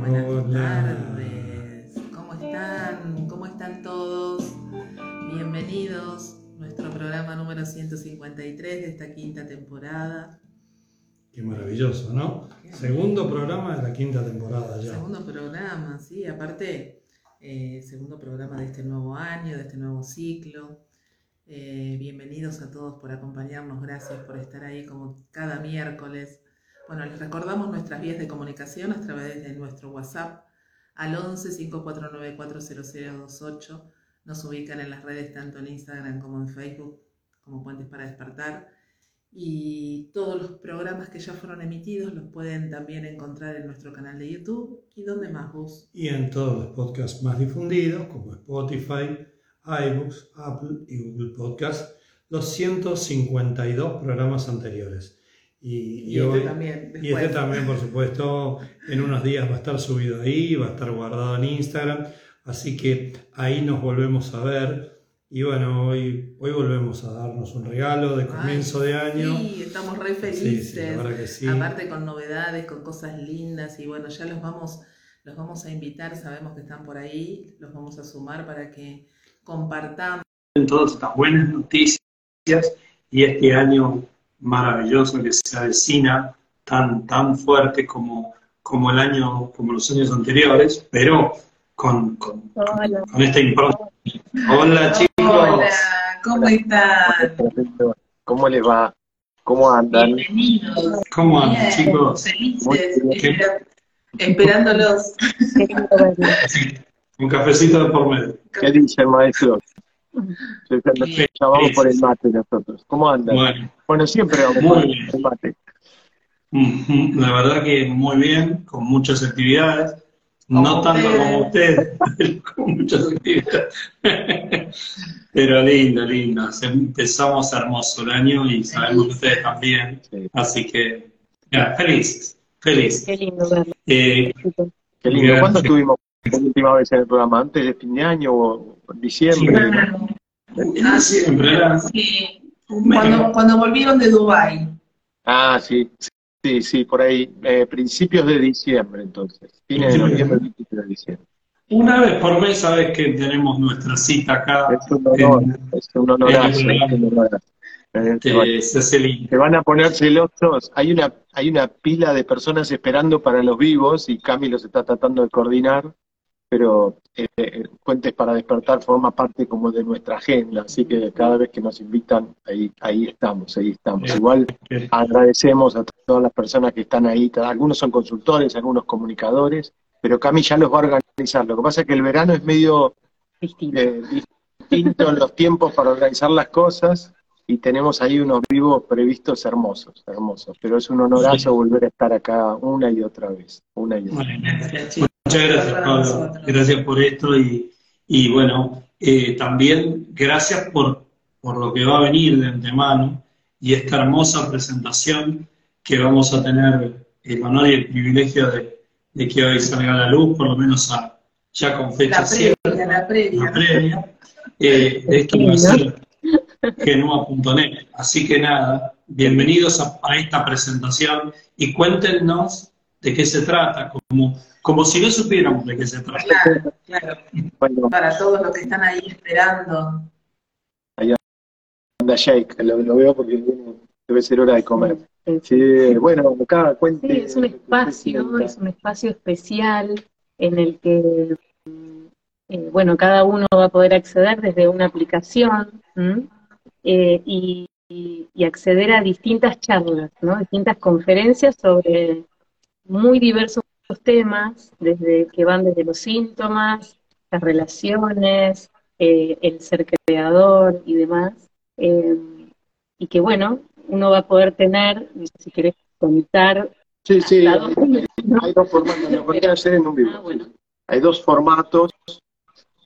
buenas tardes. ¿Cómo están? ¿Cómo están todos? Bienvenidos a nuestro programa número 153 de esta quinta temporada. Qué maravilloso, ¿no? Segundo programa de la quinta temporada ya. Segundo programa, sí, aparte, eh, segundo programa de este nuevo año, de este nuevo ciclo. Eh, bienvenidos a todos por acompañarnos, gracias por estar ahí como cada miércoles. Bueno, les recordamos nuestras vías de comunicación a través de nuestro WhatsApp al 11 549 40028. Nos ubican en las redes tanto en Instagram como en Facebook como Puentes para Despertar. Y todos los programas que ya fueron emitidos los pueden también encontrar en nuestro canal de YouTube. ¿Y dónde más vos? Y en todos los podcasts más difundidos como Spotify, iBooks, Apple y Google Podcast los 152 programas anteriores. Y, este también. Y este también, por supuesto, en unos días va a estar subido ahí, va a estar guardado en Instagram. Así que ahí nos volvemos a ver. Y bueno, hoy, hoy volvemos a darnos un regalo de comienzo de año. Sí, estamos re felices. Aparte con novedades, con cosas lindas. Y bueno, ya los vamos, los vamos a invitar, sabemos que están por ahí, los vamos a sumar para que compartamos. Todas estas buenas noticias y este año maravilloso que se avecina, tan, tan fuerte como, como el año, como los años anteriores, pero con, con, con esta impronta. Hola chicos. Hola, ¿cómo están? ¿Cómo les va? ¿Cómo andan? Bienvenidos. ¿Cómo andan chicos? Felices, esperándolos. Un cafecito de por medio. ¿Qué dice el maestro? Ya vamos por el mate nosotros. ¿Cómo andan? Bueno, siempre vamos por el mate. La verdad que muy bien, con muchas actividades. No tanto como ustedes, con muchas actividades. Pero lindo, lindo. Empezamos hermoso el año y sabemos que ustedes también. Así que, ya, felices, felices. Qué lindo verlo. Eh, Qué lindo. ¿Cuándo estuvimos la última vez en el programa? ¿Antes de fin de año o diciembre? Sí. Cuando, cuando volvieron de Dubái. Ah, sí, sí, sí, por ahí. Eh, principios de diciembre, entonces. Fines de noviembre, principios de diciembre. Una vez por mes sabes que tenemos nuestra cita acá. Es un honor, es un honorazo, en es un honorazo. Eh, Te, bueno, se. Se van a poner celosos. Hay una, hay una pila de personas esperando para los vivos y Cami los está tratando de coordinar, pero eh, eh, Puentes para Despertar forma parte como de nuestra agenda, así que cada vez que nos invitan, ahí, ahí estamos, ahí estamos. Igual agradecemos a todas las personas que están ahí, algunos son consultores, algunos comunicadores, pero Cami ya los va a organizar. Lo que pasa es que el verano es medio Distinto. eh, distinto en los tiempos para organizar las cosas y tenemos ahí unos vivos previstos hermosos, hermosos. Pero es un honorazo Sí. volver a estar acá una y otra vez, una y otra Bueno, Gracias, chicos. Muchas gracias, Pablo. Gracias por esto y, y bueno, eh, también gracias por, por lo que va a venir de antemano y esta hermosa presentación que vamos a tener el honor y el privilegio de, de que hoy salga a la luz, por lo menos a- ya con fecha La cierta, la previa. la previa, eh, de esto va a ser genua.net. Así que nada, bienvenidos a, a esta presentación y cuéntenos de qué se trata, como, como si no supiéramos de qué se trata. Claro, claro. Bueno, Para todos los que están ahí esperando. anda Jake, lo, lo veo porque debe ser hora de comer. Sí, bueno, acá cuente. Sí, es un espacio, es un espacio especial en el que, eh, bueno, cada uno va a poder acceder desde una aplicación. Eh, y, y- y acceder a distintas charlas, ¿no? Distintas conferencias sobre muy diversos temas, desde que van desde los síntomas, las relaciones, eh, el ser creador y demás. Eh, y que, bueno, uno va a poder tener, no sé si querés contar Sí, sí, hay dos formatos, lo podría hacer en un vivo. Ah, bueno. Hay dos formatos,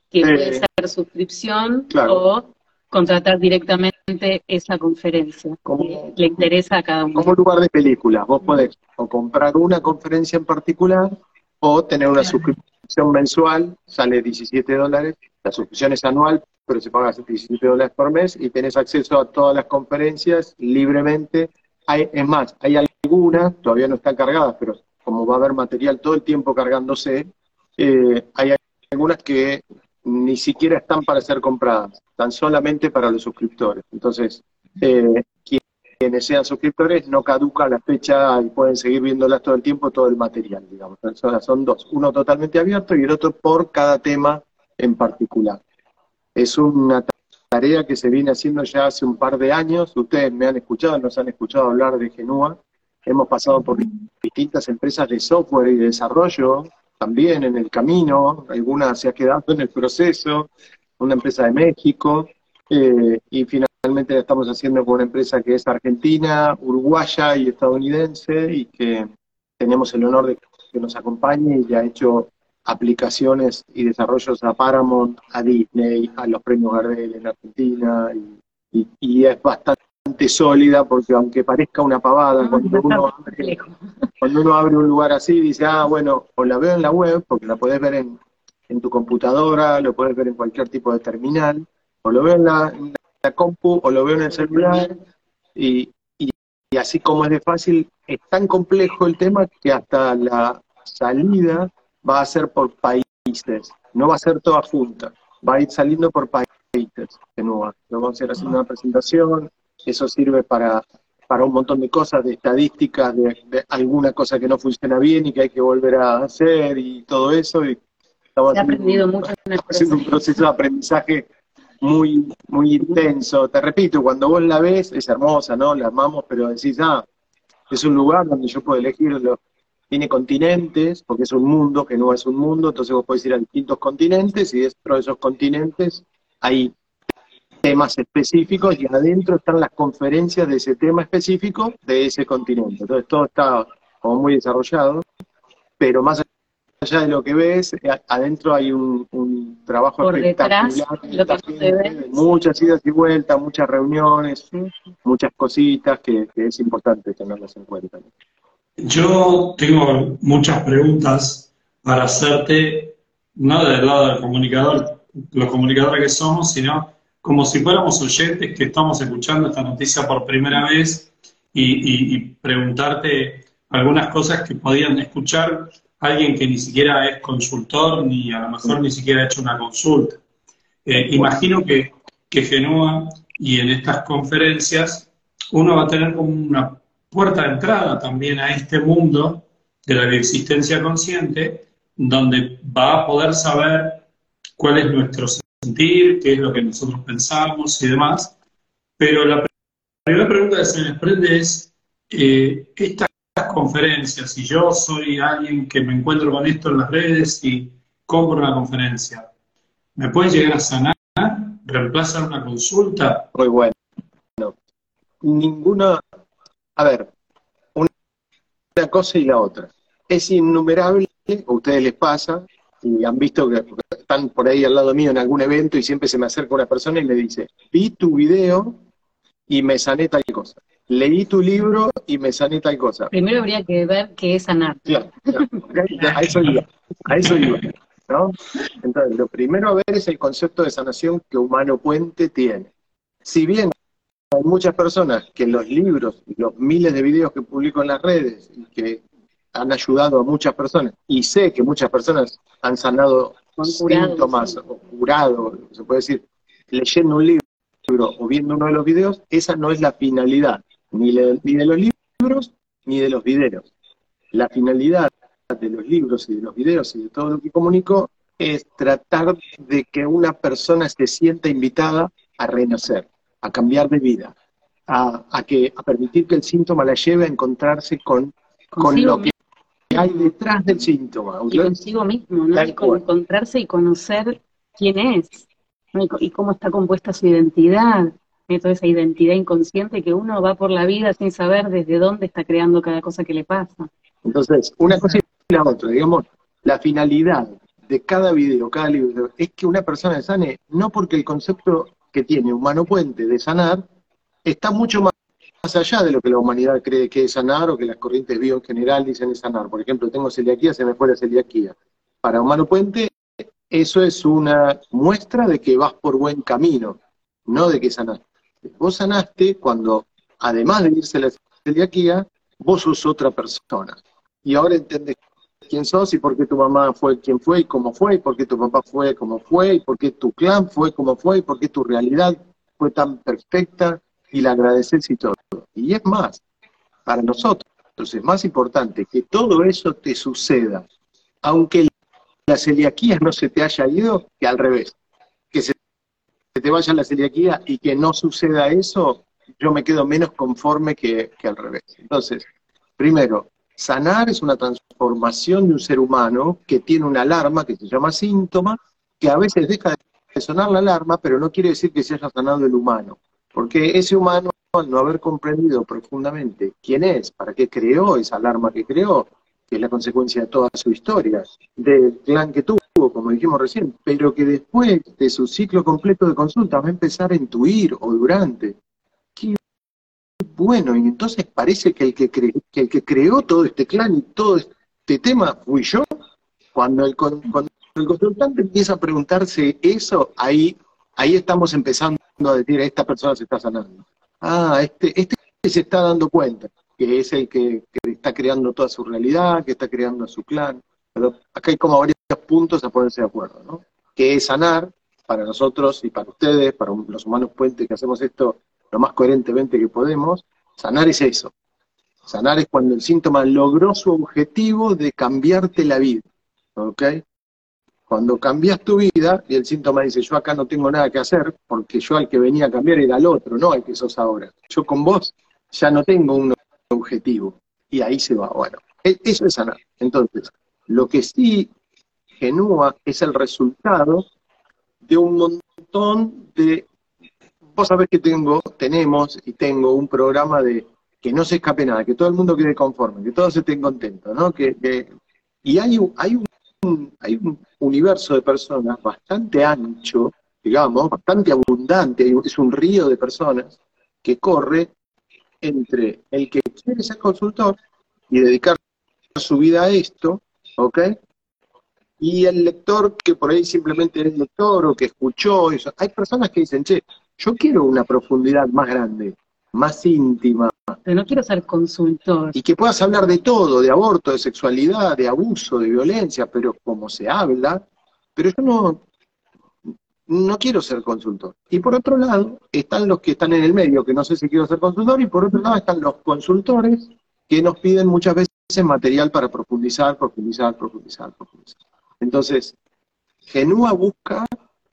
que Eh, puede ser suscripción claro. o contratar directamente esa conferencia Como- le interesa a cada uno. como lugar de películas. Vos podés o comprar una conferencia en particular o tener una suscripción mensual, sale 17 dólares. La suscripción es anual, pero se paga 17 dólares por mes y tenés acceso a todas las conferencias libremente. Hay, es más, hay algunas, todavía no están cargadas, pero como va a haber material todo el tiempo cargándose, eh, hay algunas que ni siquiera están para ser compradas, están solamente para los suscriptores. Entonces, eh, quienes sean suscriptores no caduca la fecha y pueden seguir viéndolas todo el tiempo, todo el material, digamos. son dos, uno totalmente abierto y el otro por cada tema en particular. Es una tarea que se viene haciendo ya hace un par de años. Ustedes me han escuchado, nos han escuchado hablar de Genua. Hemos pasado por distintas empresas de software y de desarrollo, también en el camino. Alguna se ha quedado en el proceso, una empresa de México. Eh, y finalmente la estamos haciendo con una empresa que es argentina, uruguaya y estadounidense y que tenemos el honor de que nos acompañe y ha hecho aplicaciones y desarrollos a Paramount, a Disney, a los premios Gardel en Argentina, y, es bastante sólida porque aunque parezca una pavada, cuando, uno abre, cuando uno abre un lugar así, dice, ah, bueno, o la veo en la web, porque la podés ver en, tu computadora, lo podés ver en cualquier tipo de terminal, o lo veo en la, compu, o lo veo en el celular, y, y así como es de fácil, es tan complejo el tema que hasta la salida va a ser por países, no va a ser toda junta, va a ir saliendo por países Lo vamos a ir haciendo una presentación, eso sirve para, para un montón de cosas, de estadísticas, de, alguna cosa que no funciona bien y que hay que volver a hacer y todo eso. Y Ha aprendido mucho en proceso. un proceso de aprendizaje muy, muy intenso. Te repito, cuando vos la ves, es hermosa, ¿no? La amamos, pero decís, ah, es un lugar donde yo puedo elegir lo, tiene continentes, porque es un mundo que no es un mundo, entonces vos podés ir a distintos continentes y dentro de esos continentes hay temas específicos y adentro están las conferencias de ese tema específico de ese continente. Entonces todo está como muy desarrollado, pero más allá de lo que ves, eh, adentro hay un, trabajo Por espectacular. Detrás, muchas idas y vueltas, muchas reuniones, muchas cositas que, es importante tenerlas en cuenta. Yo tengo muchas preguntas para hacerte, no del lado del comunicador, los comunicadores que somos, sino como si fuéramos oyentes que estamos escuchando esta noticia por primera vez y, preguntarte algunas cosas que podían escuchar alguien que ni siquiera es consultor ni a lo mejor ni siquiera ha hecho una consulta. Eh, imagino que, que Genua y en estas conferencias uno va a tener como una puerta de entrada también a este mundo de la existencia consciente, donde va a poder saber cuál es nuestro sentir, qué es lo que nosotros pensamos y demás. Pero la primera pregunta que se me desprende es, eh, estas conferencias, si yo soy alguien que me encuentro con esto en las redes y compro una conferencia, ¿me puede llegar a sanar? ¿Reemplazar una consulta? Muy bueno. Ninguna a ver, una cosa y la otra. Es innumerable, a ustedes les pasa, y han visto que están por ahí al lado mío en algún evento y siempre se me acerca una persona y me dice, vi tu video y me sané tal cosa. Leí tu libro y me sané tal cosa. Primero habría que ver qué es sanar. Claro, a eso iba, a eso iba. ¿no? Entonces, lo primero a ver es el concepto de sanación que Humano Puente tiene. Si bien hay muchas personas que los libros los miles de videos que publico en las redes y que han ayudado a muchas personas, y sé que muchas personas han sanado síntomas o curado, se puede decir, leyendo un libro o viendo uno de los videos, esa no es la finalidad, ni, ni de los libros ni de los videos. La finalidad de los libros y de los videos y de todo lo que comunico es tratar de que una persona se sienta invitada a renacer a cambiar de vida, a, que, a permitir que el síntoma la lleve a encontrarse con, con lo que hay detrás del síntoma. Y consigo mismo, ¿no? encontrarse y conocer quién es, y cómo está compuesta su identidad, toda esa identidad inconsciente que uno va por la vida sin saber desde dónde está creando cada cosa que le pasa. Entonces, una cosa y la otra, digamos, la finalidad de cada video, cada libro, es que una persona sane, no porque el concepto que tiene Humano Puente de sanar está mucho más, allá de lo que la humanidad cree que es sanar o que las corrientes bio en general dicen es sanar. Por ejemplo, tengo celiaquía, se me fue la celiaquía. Para Humano Puente, eso es una muestra de que vas por buen camino, no de que sanaste. Vos sanaste cuando, además de irse la celiaquía, vos sos otra persona. y ahora entendés quién sos y por qué tu mamá fue quien fue y cómo fue, y por qué tu papá fue como fue, y por qué tu clan fue como fue, y por qué tu realidad fue tan perfecta y la agradeces y todo. Y es más, para nosotros es más importante que todo eso te suceda, aunque la celiaquía no se te haya ido, que al revés. Que se te vaya la celiaquía y que no suceda eso, yo me quedo menos conforme que, que al revés. Entonces, primero, sanar es una transformación de un ser humano que tiene una alarma que se llama síntoma, que a veces deja de sonar la alarma, pero no quiere decir que se haya sanado el humano. Porque ese humano, al no haber comprendido profundamente quién es, para qué creó esa alarma que creó, que es la consecuencia de toda su historia, del clan que tuvo, como dijimos recién, pero que después de su ciclo completo de consulta va a empezar a intuir o durante. Qué bueno, y entonces parece que el que, el que creó todo este clan y todo este tema fui yo. Cuando el, cuando el consultante empieza a preguntarse eso, ahí, ahí estamos empezando a decir, esta persona se está sanando. Ah, este, este se está dando cuenta, que es el que, está creando toda su realidad, que está creando su clan. Acá hay como varios puntos a ponerse de acuerdo, ¿no? Que es sanar para nosotros y para ustedes, para los humanos puentes que hacemos esto lo más coherentemente que podemos, sanar es eso. Sanar es cuando el síntoma logró su objetivo de cambiarte la vida. ¿Ok? Cuando cambias tu vida y el síntoma dice, yo acá no tengo nada que hacer, porque yo al que venía a cambiar era el otro, no al que sos ahora. Yo con vos ya no tengo un objetivo. Y ahí se va. Bueno, e-, eso es sanar. Entonces, lo que sí genúa es el resultado de un montón de... Vos sabés que tengo, tenemos y tengo un programa de que no se escape nada, que todo el mundo quede conforme, que todos estén contentos, ¿no? Que, y hay, hay un hay un universo de personas bastante ancho, digamos, bastante abundante, es un río de personas que corre entre el que quiere ser consultor y dedicar su vida a esto, ¿ok? Y el lector que por ahí simplemente es lector o que escuchó eso. Hay personas que dicen, che, yo quiero una profundidad más grande, más íntima. Pero no quiero ser consultor. Y que puedas hablar de todo, de aborto, de sexualidad, de abuso, de violencia, pero como se habla, pero yo no, no quiero ser consultor. Y por otro lado, están los que están en el medio, que no sé si quiero ser consultor, y por otro lado están los consultores que nos piden muchas veces material para profundizar, profundizar, profundizar, profundizar. Entonces, Genúa busca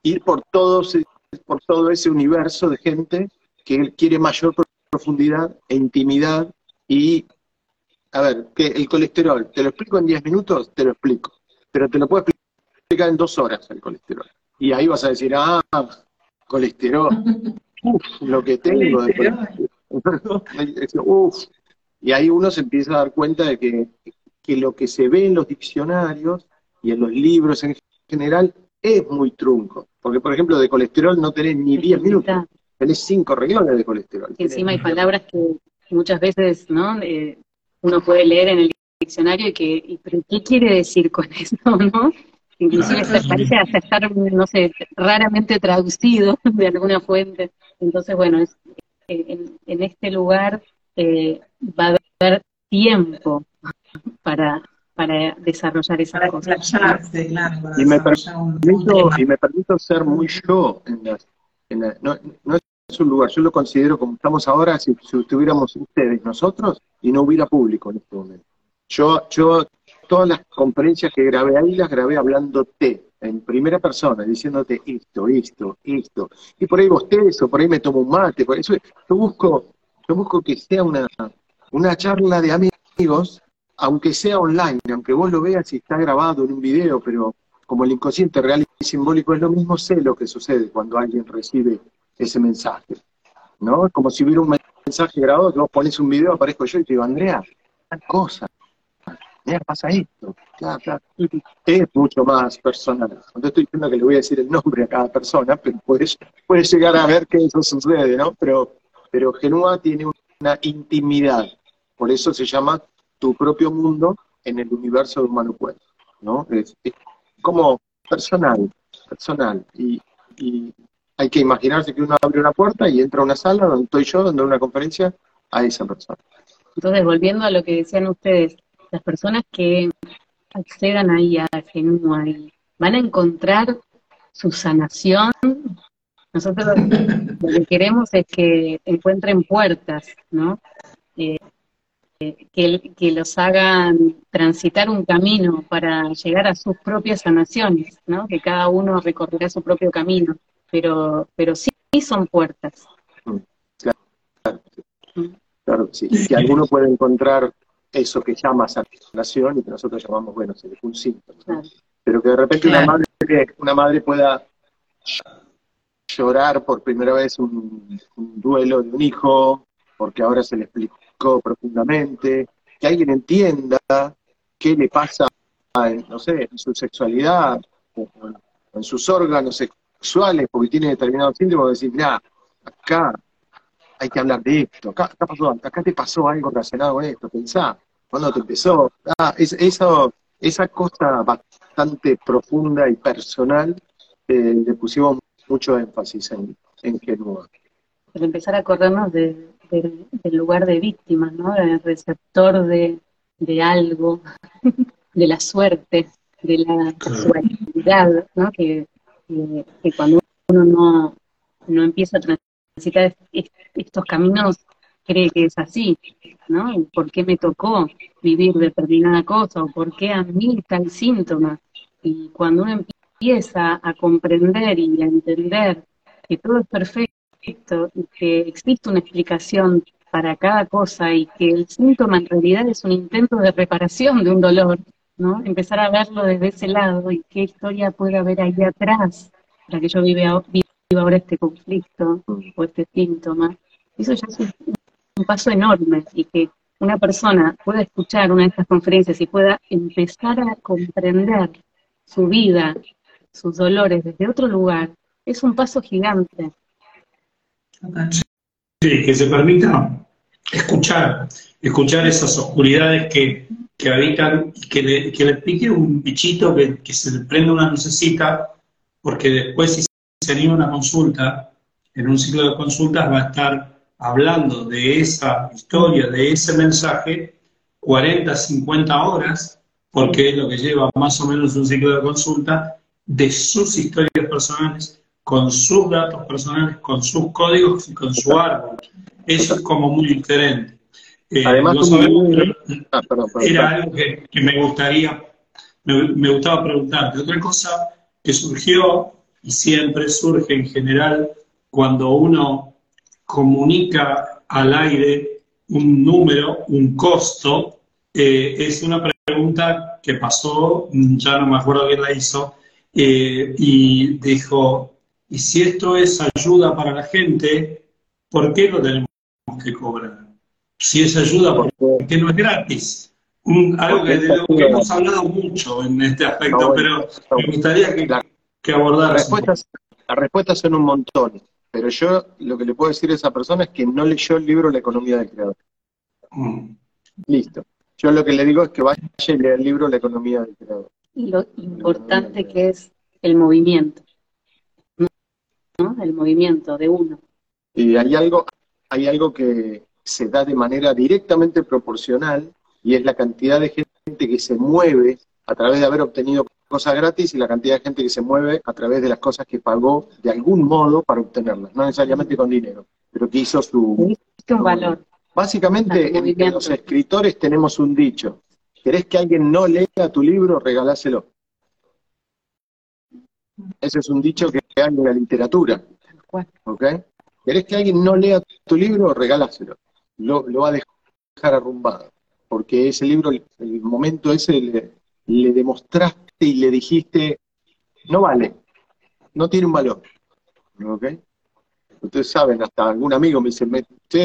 ir por, todos, por todo ese universo de gente que quiere mayor profundidad e intimidad y, a ver, que el colesterol, ¿te lo explico en 10 minutos? Te lo explico, pero te lo puedo explicar en dos horas el colesterol. Y ahí vas a decir, ah, colesterol, uf, lo que tengo de colesterol. Uf. Y ahí uno se empieza a dar cuenta de que, que lo que se ve en los diccionarios y en los libros en general es muy trunco. Porque, por ejemplo, de colesterol no tenés ni 10 minutos tenés cinco renglones de colesterol. Encima hay palabras que muchas veces ¿no? Eh, uno puede leer en el diccionario y que, ¿pero qué quiere decir con eso? ¿no? Inclusive parece hasta estar, no sé, raramente traducido de alguna fuente. Entonces, bueno, es, eh, en, este lugar eh, va a haber tiempo para, para desarrollar esa cosa. y, me permito, y me permito ser muy yo en las, en no, no, es un lugar, yo lo considero como estamos ahora, si, estuviéramos ustedes, nosotros, y no hubiera público en este momento. Yo, yo, todas las conferencias que grabé ahí las grabé hablándote, en primera persona, diciéndote esto, esto, esto. Y por ahí vos o por ahí me tomo un mate, por eso yo busco, yo busco que sea una, una charla de amigos, aunque sea online, aunque vos lo veas y está grabado en un video, pero como el inconsciente real y simbólico es lo mismo, sé lo que sucede cuando alguien recibe ese mensaje. ¿No? Es como si hubiera un mensaje grabado que vos pones un video, aparezco yo y te digo, Andrea, tal cosa. Andrea, pasa esto. Es mucho más personal. No estoy diciendo que le voy a decir el nombre a cada persona, pero puedes, llegar a ver que eso sucede, ¿no? Pero, pero tiene una intimidad. Por eso se llama tu propio mundo en el universo de Humano Cuerpo, ¿no? Es, como personal, personal. Y, y hay que imaginarse que uno abre una puerta y entra a una sala donde estoy yo, dando una conferencia a esa persona. Entonces, volviendo a lo que decían ustedes, las personas que accedan ahí a Genua y van a encontrar su sanación. Nosotros lo que queremos es que encuentren puertas, ¿no? Eh, que, que, los hagan transitar un camino para llegar a sus propias sanaciones, ¿no? Que cada uno recorrerá su propio camino, pero, pero sí, son puertas. Claro, claro sí. Que alguno puede encontrar eso que llama sanación y que nosotros llamamos, bueno, es un síntoma. Pero que de repente una madre, una madre pueda llorar por primera vez un, duelo de un hijo, porque ahora se le explicó profundamente, que alguien entienda qué le pasa, en, no sé, en su sexualidad, en, sus órganos sexuales, porque tiene determinados síntomas, decir, mira, acá hay que hablar de esto, acá, te pasó algo relacionado con esto, pensá, cuando te empezó, ah, esa cosa bastante profunda y personal, eh, le pusimos mucho énfasis en, en Genua. Pero empezar a acordarnos del lugar de víctima, ¿no? Del receptor de, algo, de la suerte, de la casualidad, ¿no? Que, que, cuando uno no, no empieza a transitar estos caminos cree que es así, ¿no? ¿Por qué me tocó vivir determinada cosa? ¿O por qué a mí tal síntoma? Y cuando uno empieza a comprender y a entender que todo es perfecto y que existe una explicación para cada cosa y que el síntoma en realidad es un intento de reparación de un dolor, ¿no? Empezar a verlo desde ese lado y qué historia puede haber ahí atrás para que yo viva, ahora este conflicto o este síntoma. Eso ya es un paso enorme y que una persona pueda escuchar una de estas conferencias y pueda empezar a comprender su vida, sus dolores desde otro lugar, es un paso gigante. Sí, que se permita escuchar, escuchar esas oscuridades que, habitan y que le, que le pique un bichito, que, que se le prenda una lucecita, porque después si se anima una consulta, en un ciclo de consultas va a estar hablando de esa historia, de ese mensaje, 40, 50 horas, porque es lo que lleva más o menos un ciclo de consulta, de sus historias personales, con sus datos personales, con sus códigos y con su árbol. Eso es como muy diferente. Eh, Además, ah, era algo que, me gustaría, me, me gustaba preguntarte. Otra cosa que surgió, y siempre surge en general, cuando uno comunica al aire un número, un costo, eh, es una pregunta que pasó, ya no me acuerdo quién la hizo, eh, y dijo, ¿y si esto es ayuda para la gente, por qué lo tenemos que cobrar? Si es ayuda, ¿por qué no es gratis? algo que, de lo que hemos hablado mucho en este aspecto, pero me gustaría que, que abordaras. Las respuestas son un montón. Pero yo lo que le puedo decir a esa persona es que no leyó el libro La economía del creador. Mm. Listo. Yo lo que le digo es que vaya y lea el libro La economía del creador. Y lo importante que es el movimiento. ¿No? El movimiento de uno. Y hay algo, hay algo que se da de manera directamente proporcional y es la cantidad de gente que se mueve a través de haber obtenido cosas gratis y la cantidad de gente que se mueve a través de las cosas que pagó de algún modo para obtenerlas, no necesariamente con dinero, pero que hizo su... un valor. Básicamente, en los escritores tenemos un dicho, ¿querés que alguien no lea tu libro? Regaláselo. Ese es un dicho que hay en la literatura. ¿Ok? ¿Querés que alguien no lea tu libro? Regáláselo. Lo, lo va a dejar arrumbado. Porque ese libro, el momento ese, le, le demostraste y le dijiste, no vale, no tiene un valor. ¿Ok? Ustedes saben, hasta algún amigo me dice,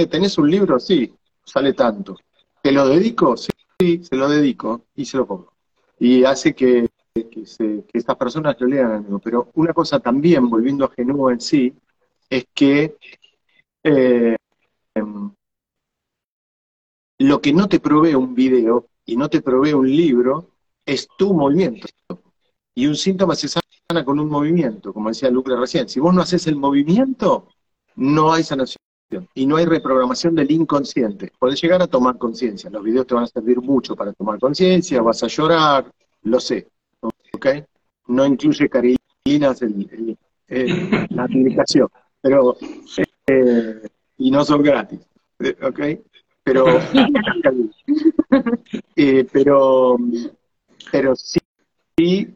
¿tenés un libro? Sí, sale tanto. ¿Te lo dedico? Sí, se lo dedico y se lo pongo. Y hace que, que, estas personas lo lean. Pero una cosa también, volviendo a Genuo en sí, es que eh, em, lo que no te provee un video y no te provee un libro es tu movimiento. Y un síntoma se sana con un movimiento, como decía Lucre recién. Si vos no haces el movimiento, no hay sanación. Y no hay reprogramación del inconsciente. Puedes llegar a tomar conciencia. Los videos te van a servir mucho para tomar conciencia, vas a llorar, lo sé. ¿Ok? No incluye carilinas en, la aplicación. Pero, eh, y no son gratis. ¿Ok? Pero, eh, pero, pero sí, sí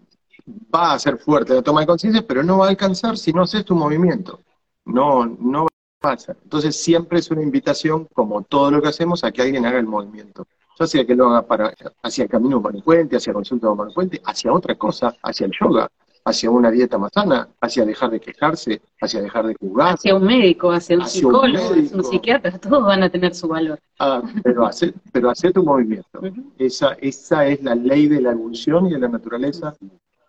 va a ser fuerte la toma de conciencia, pero no va a alcanzar si no haces tu movimiento. No, no pasa. Entonces siempre es una invitación, como todo lo que hacemos, a que alguien haga el movimiento. Ya sea que lo haga para, hacia el camino humano-puente, hacia consulta humano-puente, hacia otra cosa, hacia el yoga, hacia una dieta más sana, hacia dejar de quejarse, hacia dejar de jugar. Hacia un médico, hacia un psicólogo, hacia un psiquiatra, todos van a tener su valor. Ah, pero hace, pero hace tu movimiento. esa, esa es la ley de la evolución y de la naturaleza,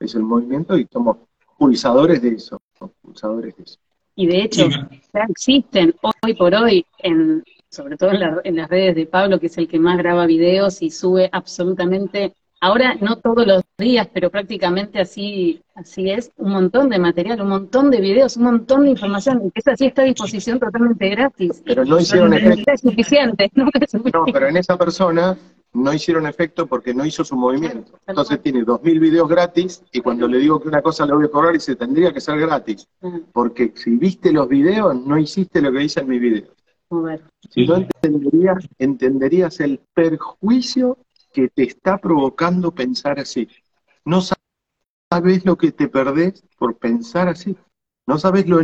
es el movimiento y somos pulsadores de eso, pulsadores de eso. Y de hecho, ya existen hoy por hoy, en, sobre todo en, las redes de Pablo, que es el que más graba videos y sube absolutamente, ahora no todos los días, pero prácticamente así, así es, un montón de material, un montón de videos, un montón de información, que esa sí está a disposición totalmente gratis. Pero no hicieron efecto. Es suficiente, no, no, pero en esa persona no hicieron efecto porque no hizo su movimiento. Entonces tiene dos mil videos gratis y cuando le digo que una cosa la voy a cobrar, dice, tendría que ser gratis. Porque si viste los videos, no hiciste lo que dice en mi Si no entenderías, entenderías el perjuicio que te está provocando pensar así. No sabes lo que te perdés por pensar así. No sabes lo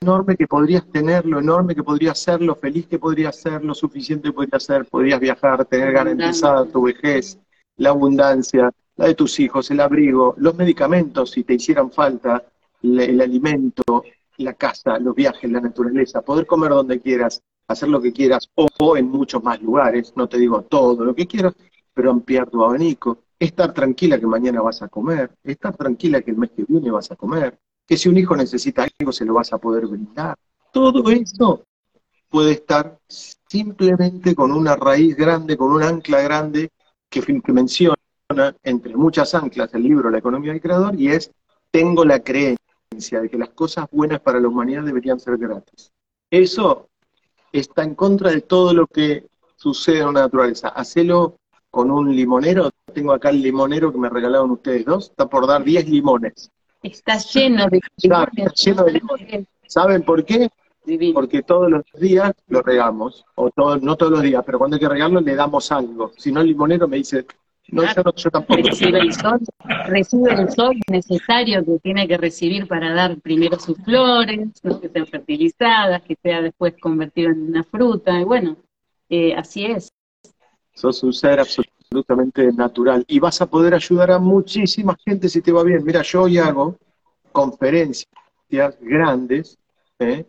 enorme que podrías tener, lo enorme que podrías ser, lo feliz que podrías ser, lo suficiente que podrías ser, podrías viajar, tener garantizada tu vejez, la abundancia, la de tus hijos, el abrigo, los medicamentos si te hicieran falta, el alimento, la casa, los viajes, la naturaleza, poder comer donde quieras, hacer lo que quieras o en muchos más lugares, no te digo todo lo que quieras, pero ampliar tu abanico, estar tranquila que mañana vas a comer, estar tranquila que el mes que viene vas a comer, que si un hijo necesita algo se lo vas a poder brindar. Todo eso puede estar simplemente con una raíz grande, con un ancla grande que, que menciona, entre muchas anclas, el libro La economía del creador, y es, tengo la creencia de que las cosas buenas para la humanidad deberían ser gratis. Eso está en contra de todo lo que sucede en la naturaleza. Hacelo con un limonero. Tengo acá el limonero que me regalaron ustedes dos. Está por dar 10 limones. Está lleno de ¿Saben por qué? Porque todos los días lo regamos, o no todos los días, pero cuando hay que regarlo le damos algo. Si no, el limonero me dice, no, yo, tampoco. Recibe el, sol, recibe el sol necesario que tiene que recibir para dar primero sus flores, que sean fertilizadas, que sea después convertido en una fruta, y bueno, eh, así es. Sos un ser absolutamente natural y vas a poder ayudar a muchísima gente si te va bien. Mira, yo hoy hago conferencias grandes ¿eh?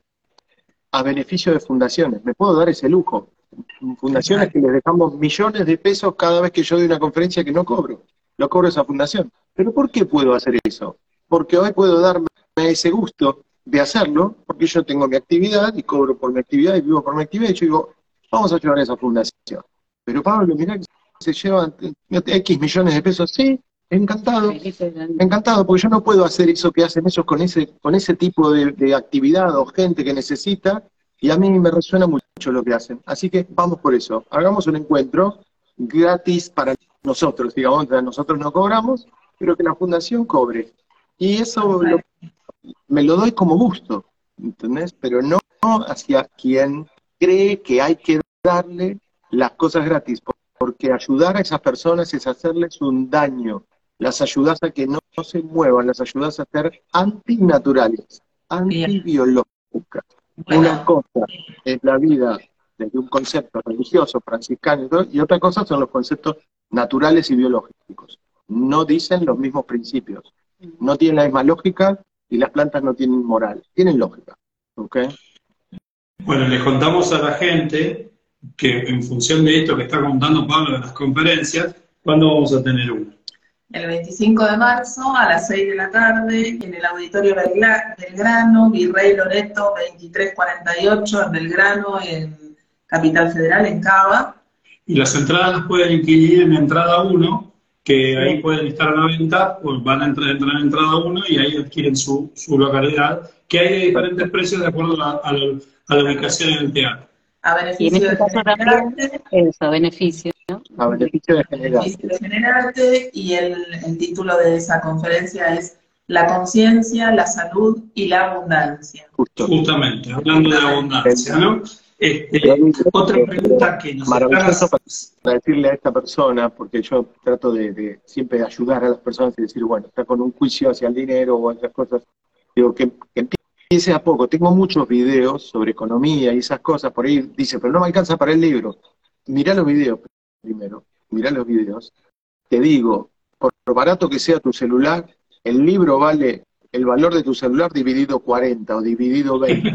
a beneficio de fundaciones. Me puedo dar ese lujo. Fundaciones que les dejamos millones de pesos cada vez que yo doy una conferencia que no cobro. Lo cobro esa fundación. ¿Pero por qué puedo hacer eso? Porque hoy puedo darme ese gusto de hacerlo, porque yo tengo mi actividad y cobro por mi actividad y vivo por mi actividad, y yo digo, vamos a ayudar a esa fundación. Pero Pablo, mira que se llevan X millones de pesos, sí, encantado, encantado, porque yo no puedo hacer eso que hacen ellos con ese, con ese tipo de, actividad o gente que necesita, y a mí me resuena mucho lo que hacen. Así que vamos por eso, hagamos un encuentro gratis para nosotros, digamos, nosotros no cobramos, pero que la fundación cobre. Y eso me lo doy como gusto, ¿entendés? Pero no hacia quien cree que hay que darle las cosas gratis, porque ayudar a esas personas es hacerles un daño. Las ayudas a que no, se muevan, las ayudas a ser antinaturales, antibiológicas. Una cosa es la vida desde un concepto religioso, franciscano y, otra cosa son los conceptos naturales y biológicos. No dicen los mismos principios, no tienen la misma lógica y las plantas no tienen moral, tienen lógica. Bueno, les contamos a la gente que en función de esto que está contando Pablo de las conferencias, ¿cuándo vamos a tener una? El 25 de marzo a las 6 de la tarde en el Auditorio Belgrano, Virrey Loreto 2348 en Belgrano, en Capital Federal, en Cava. Y las entradas las pueden adquirir en entrada 1, que ahí pueden estar a la venta, pues van a entrar, entrar en entrada uno y ahí adquieren su, su localidad, que hay de diferentes precios de acuerdo a, a, la, a la ubicación en el teatro. A beneficio este de eso, a beneficio, ¿no? A beneficio de generarte y el, el título de esa conferencia es La conciencia, la salud y la abundancia. Justo. Justamente, hablando de abundancia, ¿no? Este, otra pregunta que nos Maravilloso para decirle a esta persona, porque yo trato de, de siempre ayudar a las personas y decir, bueno, está con un juicio hacia el dinero o otras cosas, digo, que, que empiece a poco. Tengo muchos videos sobre economía y esas cosas, por ahí dice, pero no me alcanza para el libro. Mirá los videos primero, mirá los videos. Te digo, por lo barato que sea tu celular, el libro vale el valor de tu celular dividido 40 o dividido 20.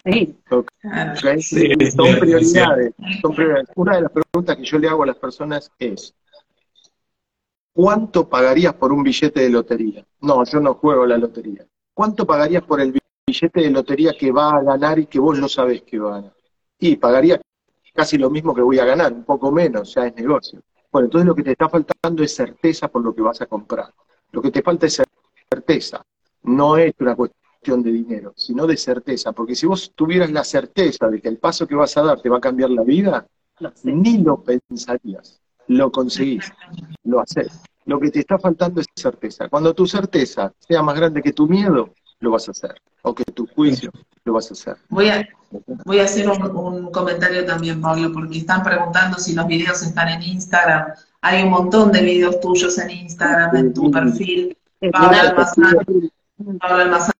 Sí, Claro. ¿ok? Sí, son prioridades, son prioridades. Una de las preguntas que yo le hago a las personas es, ¿cuánto pagarías por un billete de lotería? No, yo no juego la lotería. ¿Cuánto pagarías por el billete de lotería que va a ganar y que vos no sabés que va a ganar? Y pagaría casi lo mismo que voy a ganar, un poco menos, ya es negocio. Bueno, entonces lo que te está faltando es certeza por lo que vas a comprar. Lo que te falta es certeza. No es una cuestión de dinero, sino de certeza. Porque si vos tuvieras la certeza de que el paso que vas a dar te va a cambiar la vida, lo ni lo pensarías. Lo conseguís, lo haces. Lo que te está faltando es certeza. Cuando tu certeza sea más grande que tu miedo, lo vas a hacer. O que tu juicio, lo vas a hacer. Voy a, voy a hacer un, un comentario también, Pablo, porque están preguntando si los videos están en Instagram. Hay un montón de videos tuyos en Instagram, en tu perfil, Pablo. Almazán, Pablo Almazán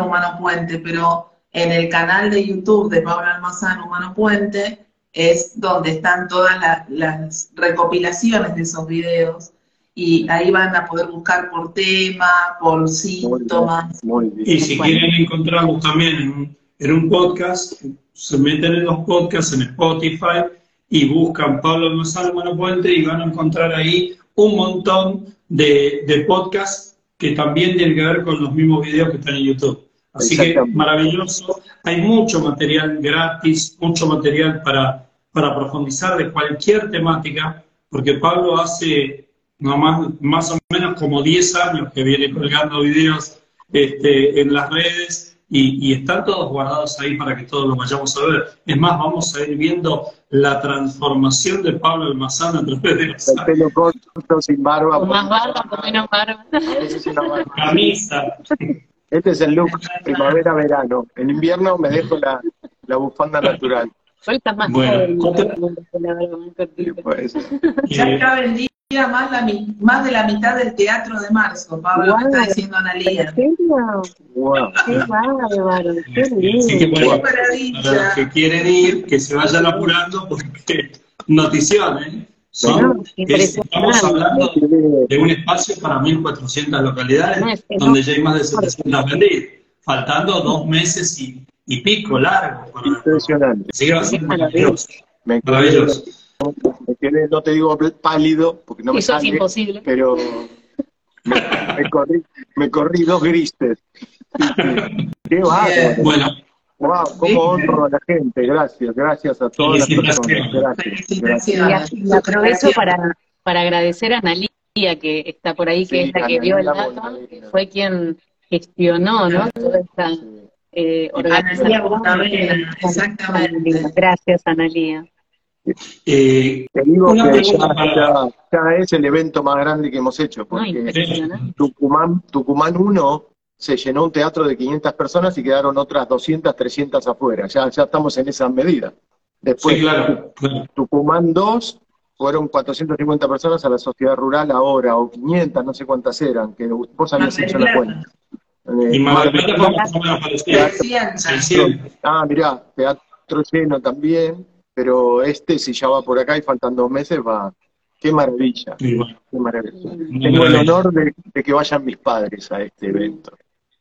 Humano Puente, pero en el canal de YouTube de Pablo Almazán Humano Puente es donde están todas la- las recopilaciones de esos videos y ahí van a poder buscar por tema, por síntomas. Muy bien. Y si quieren encontrarnos también en un, en un podcast, se meten en los podcasts en Spotify y buscan Pablo Almazán Humano Puente y van a encontrar ahí un montón de, de podcasts que también tienen que ver con los mismos videos que están en YouTube. Así que maravilloso. Hay mucho material gratis, mucho material para, para profundizar de cualquier temática, porque Pablo hace no más, más o menos como 10 años que viene colgando videos este, en las redes y, y están todos guardados ahí para que todos los vayamos a ver. Es más, vamos a ir viendo la transformación de Pablo Almazán a través de los El pelo corto, sin barba. Con más barba, con menos barba. Camisa. Este es el look primavera-verano. En invierno me dejo la, la bufanda natural. Hoy está más Bueno, joven, ¿cuánto- con la barba más pues, Ya Eh, está vendida más, la, más de la mitad del teatro de marzo, Pablo, me está diciendo Analía. Wow. Qué bárbaro, qué Así que lindo. bueno, ¡Qué para los que quieren ir, que se vayan apurando porque notición, ¿eh? Son, es- estamos hablando de un espacio para 1.400 localidades, No, es que no. donde ya hay más de 700 vendidas, faltando dos meses y, y pico largo. para- Impresionante. Así que va a ser maravilloso. Maravilloso. No te digo pálido, porque no me Eso es sale, imposible. pero me, me corrí, me corrí dos grises. Qué bárbaro. Bueno, Wow, cómo honro a la gente. Gracias, gracias a todas las personas. Gracias, gracias. Y, aprovecho para, para agradecer a Analia, que está por ahí, que Sí, es la que dio el Analía dato, que fue quien gestionó ¿no? toda esta eh, Analía organización. Bonavena, exactamente. Gracias, Analia. Eh, Te digo que ya, ya- ya es el evento más grande que hemos hecho, porque impresionante. Tucumán, Tucumán 1 se llenó un teatro de 500 personas y quedaron otras 200, 300 afuera. Ya, ya estamos en esa medida. Después, sí, claro. Tucumán 2 fueron 450 personas a la sociedad rural ahora, o 500, no sé cuántas eran, que vos habías hecho la cuenta. Y Eh, Mar Plata parecido. Seiscientas. 600. Ah, mirá, teatro lleno también, pero este si ya va por acá y faltan dos meses va. Qué maravilla, Y bueno, qué maravilla. Tengo el maravilla. honor de, de que vayan mis padres a este evento.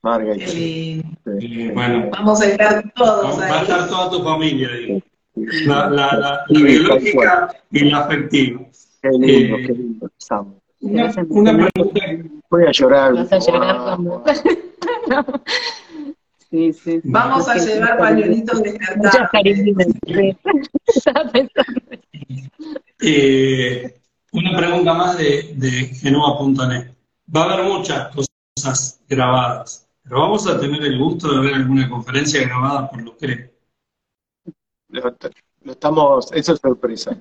Margarita. Eh, Eh, bueno, vamos a estar todos va a estar toda tu familia ahí. La, la, la, la Sí, biológica y la afectiva. Qué lindo, Eh, qué lindo. Sam. Una, una pregunta Voy a llorar. Vas a llorar cuando... guau. Sí, sí. Vamos a llevar pañuelitos descartables. Eh, Una pregunta más de, de Genova.net. Va a haber muchas cosas grabadas, pero vamos a tener el gusto de ver alguna conferencia grabada por Lucre. Lo, estamos, eso es sorpresa.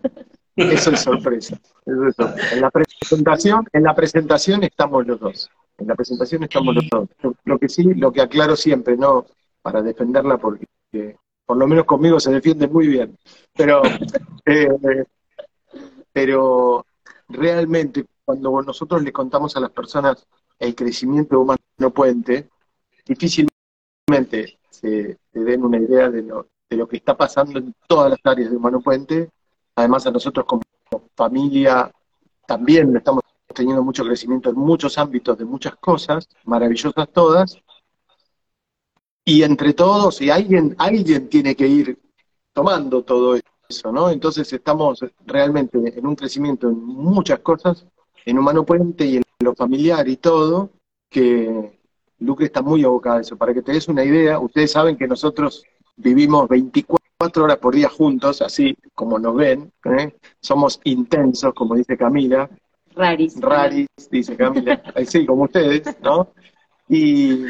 Eso es sorpresa. Eso es sorpresa. En la presentación, en la presentación estamos los dos. En la presentación estamos los dos. Lo que sí, lo que aclaro siempre, no para defenderla porque por lo menos conmigo se defiende muy bien. Pero, eh, pero realmente cuando nosotros le contamos a las personas el crecimiento humano puente, difícilmente se, den una idea de lo, de lo que está pasando en todas las áreas de Humano Puente. Además, a nosotros como familia también estamos teniendo mucho crecimiento en muchos ámbitos de muchas cosas, maravillosas todas, y entre todos, y alguien, alguien tiene que ir tomando todo eso, ¿no? Entonces estamos realmente en un crecimiento en muchas cosas, en Humano Puente y en lo familiar y todo, que Lucre está muy abocada a eso. Para que te des una idea, ustedes saben que nosotros vivimos 24 horas por día juntos, así como nos ven, ¿eh? somos intensos, como dice Camila. Raris. Raris, dice Camila. sí, como ustedes, ¿no? Y,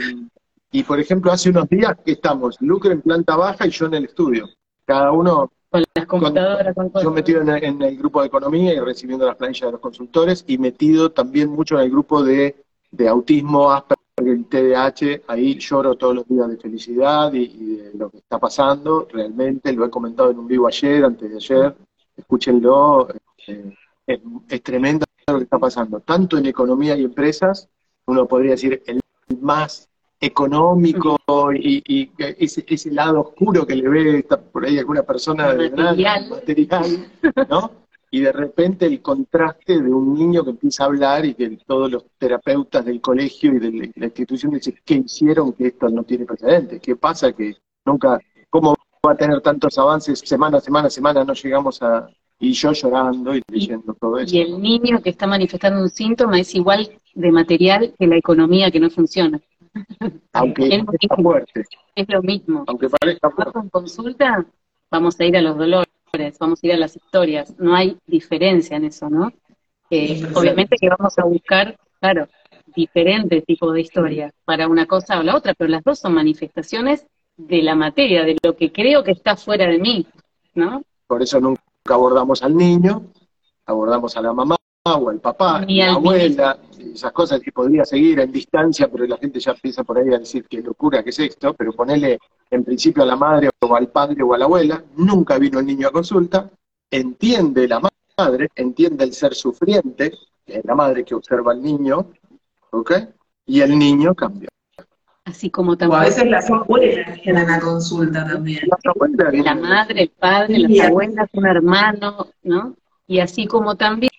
y por ejemplo, hace unos días que estamos, Lucre en planta baja y yo en el estudio. Cada uno con las computadoras, con, yo metido en el, grupo de economía y recibiendo las planillas de los consultores y metido también mucho en el grupo de, de autismo, Asperger TDAH, ahí lloro todos los días de felicidad y, de lo que está pasando, realmente, lo he comentado en un vivo ayer, antes de ayer, escúchenlo, eh, es, es tremendo lo que está pasando, tanto en economía y empresas, uno podría decir el más económico y, y ese, ese, lado oscuro que le ve por ahí alguna persona material. material, ¿no? Y de repente el contraste de un niño que empieza a hablar y que todos los terapeutas del colegio y de la institución dicen, ¿qué hicieron que esto no tiene precedentes? ¿Qué pasa que nunca, cómo va a tener tantos avances semana a semana, semana, no llegamos a... Y yo llorando y leyendo todo eso. Y el niño que está manifestando un síntoma es igual de material que la economía que no funciona. Aunque es, fuerte. es lo mismo. Aunque parezca fuerte. en consulta, vamos a ir a los dolores, vamos a ir a las historias. No hay diferencia en eso, ¿no? Eh, obviamente que vamos a buscar, claro, diferentes tipos de historias para una cosa o la otra, pero las dos son manifestaciones de la materia, de lo que creo que está fuera de mí, ¿no? Por eso nunca abordamos al niño, abordamos a la mamá o al papá, a la abuela, esas cosas que podría seguir en distancia, pero la gente ya empieza por ahí a decir qué locura que es esto, pero ponerle en principio a la madre o al padre o a la abuela, nunca vino el niño a consulta, entiende la madre, entiende el ser sufriente, que es la madre que observa al niño, ¿ok? Y el niño cambia. Así como también. a veces las abuelas a consulta también. La madre, el padre, las abuelas, un hermano, ¿no? Y así como también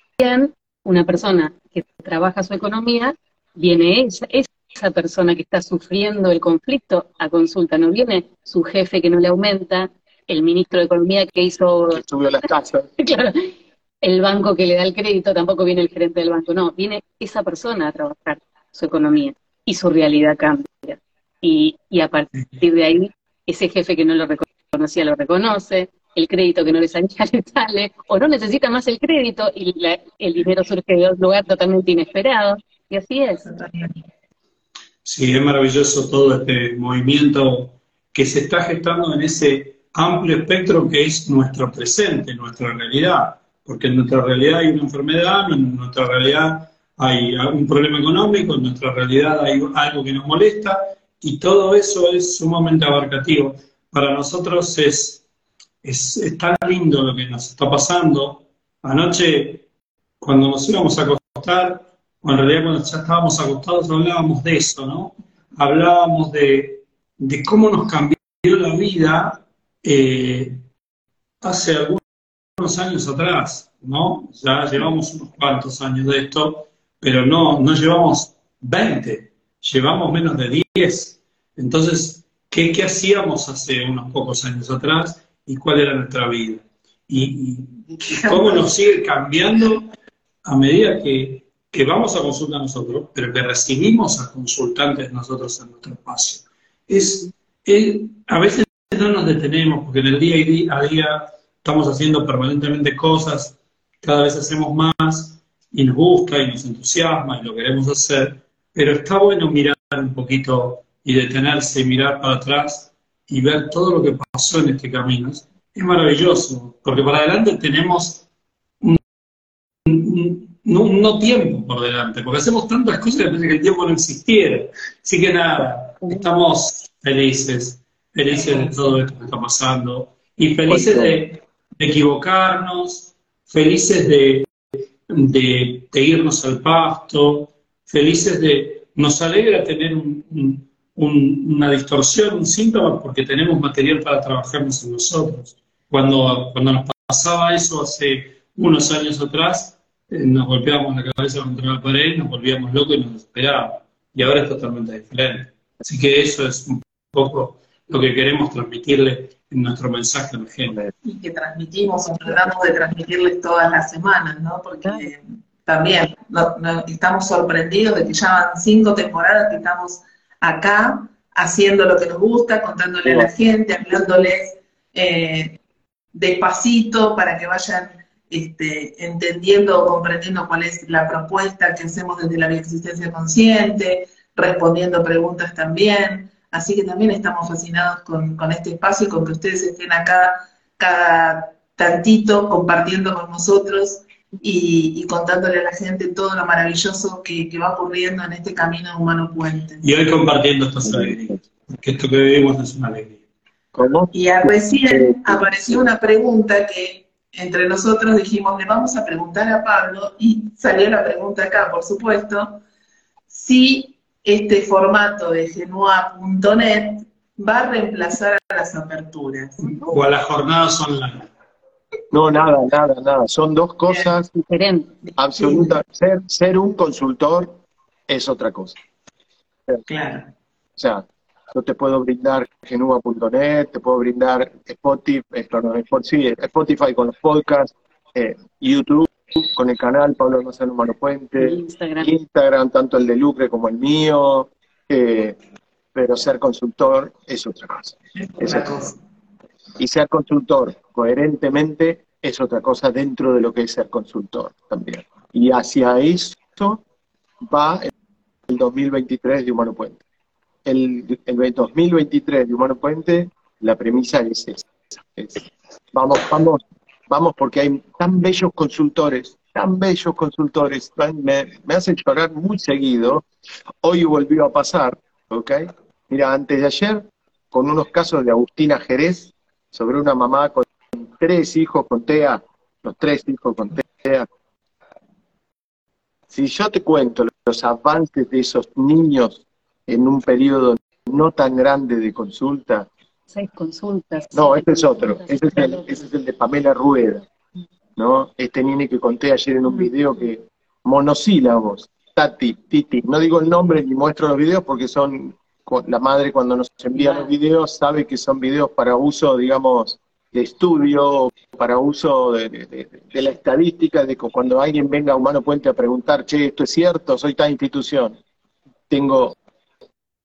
una persona que trabaja su economía, viene esa, esa persona que está sufriendo el conflicto a consulta, no viene su jefe que no le aumenta, el ministro de Economía que hizo... subió las tasas. claro, el banco que le da el crédito, tampoco viene el gerente del banco, no, viene esa persona a trabajar su economía y su realidad cambia. Y, y a partir de ahí, ese jefe que no lo reconocía lo reconoce, el crédito que no le salía le sale, o no necesita más el crédito y el dinero surge de un lugar totalmente inesperado, y así es. Sí, es maravilloso todo este movimiento que se está gestando en ese amplio espectro que es nuestro presente, nuestra realidad, porque en nuestra realidad hay una enfermedad, en nuestra realidad hay un problema económico, en nuestra realidad hay algo que nos molesta, y todo eso es sumamente abarcativo. Para nosotros es es, tan lindo lo que nos está pasando. Anoche, cuando nos íbamos a acostar, o en realidad cuando ya estábamos acostados, hablábamos de eso, ¿no? Hablábamos de, cómo nos cambió la vida eh, hace algunos años atrás, ¿no? Ya llevamos unos cuantos años de esto, pero no, no llevamos 20, llevamos menos de 10. Entonces, ¿qué, ¿qué hacíamos hace unos pocos años atrás? y cuál era nuestra vida. Y, cómo nos sigue cambiando a medida que, vamos a consultar nosotros, pero que recibimos a consultantes nosotros en nuestro espacio. Es, a veces no nos detenemos porque en el día a día estamos haciendo permanentemente cosas, cada vez hacemos más, y nos gusta y nos entusiasma y lo queremos hacer, pero está bueno mirar un poquito y detenerse y mirar para atrás y ver todo lo que pasó en este camino. Es maravilloso, porque para adelante tenemos un, no, tiempo por delante, porque hacemos tantas cosas que parece que el tiempo no existiera. Así que nada, estamos felices, felices de todo esto que está pasando y felices de, equivocarnos, felices de, de, irnos al pasto, felices de... Nos alegra tener una distorsión, un síntoma, porque tenemos material para trabajarnos en nosotros. Cuando, cuando nos pasaba eso hace unos años atrás, nos golpeábamos la cabeza contra la pared, nos volvíamos locos y nos desesperábamos. Y ahora es totalmente diferente. Así que eso es un poco lo que queremos transmitirle en nuestro mensaje a la gente. Y que transmitimos o tratamos de transmitirles todas las semanas, ¿no? Porque también estamos sorprendidos de que ya van cinco temporadas que estamos acá haciendo lo que nos gusta, contándole a la gente, hablándoles eh, despacito para que vayan este, entendiendo o comprendiendo cuál es la propuesta que hacemos desde la bioexistencia consciente, respondiendo preguntas también. Así que también estamos fascinados con, este espacio y con que ustedes estén acá cada tantito compartiendo con nosotros y, contándole a la gente todo lo maravilloso que, va ocurriendo en este camino humano puente. Y hoy compartiendo estas alegrías, porque esto que vivimos es una alegría. ¿Cómo? Y recién apareció una pregunta que entre nosotros dijimos, le vamos a preguntar a Pablo, y salió la pregunta acá, por supuesto, si este formato de genua.net va a reemplazar a las aperturas. O a las jornadas online. No, nada, nada, nada. Son dos cosas diferentes. Absoluta. Ser, ser un consultor es otra cosa. Claro. O sea, yo te puedo brindar genua.net, te puedo brindar Spotify, eh, Spotify con los podcasts, eh, YouTube con el canal Pablo Almazán Humano Puente, Instagram. tanto el de Lucre como el mío, eh, pero ser consultor es otra cosa. Y ser consultor coherentemente es otra cosa dentro de lo que es ser consultor también. Y hacia eso va el 2023 de Humano Puente el, el 2023 de Humano Puente, la premisa es esa. vamos, vamos, vamos porque hay tan bellos consultores, tan bellos consultores, me, me hacen llorar muy seguido. Hoy volvió a pasar, ¿ok? Mira, antes de ayer, con unos casos de Agustina Jerez, sobre una mamá con tres hijos con TEA, los tres hijos con TEA. Si yo te cuento los avances de esos niños en un periodo no tan grande de consulta. Seis consultas. No, este es otro. Ese es, el, ese es el de Pamela Rueda. ¿no? Este niño que conté ayer en un video que monosílabos, Tati, Titi. No digo el nombre ni muestro los videos porque son, la madre cuando nos envía los videos sabe que son videos para uso, digamos, de estudio, para uso de, de, la estadística, de cuando alguien venga a Humano Puente a preguntar, che, esto es cierto, soy tal institución. Tengo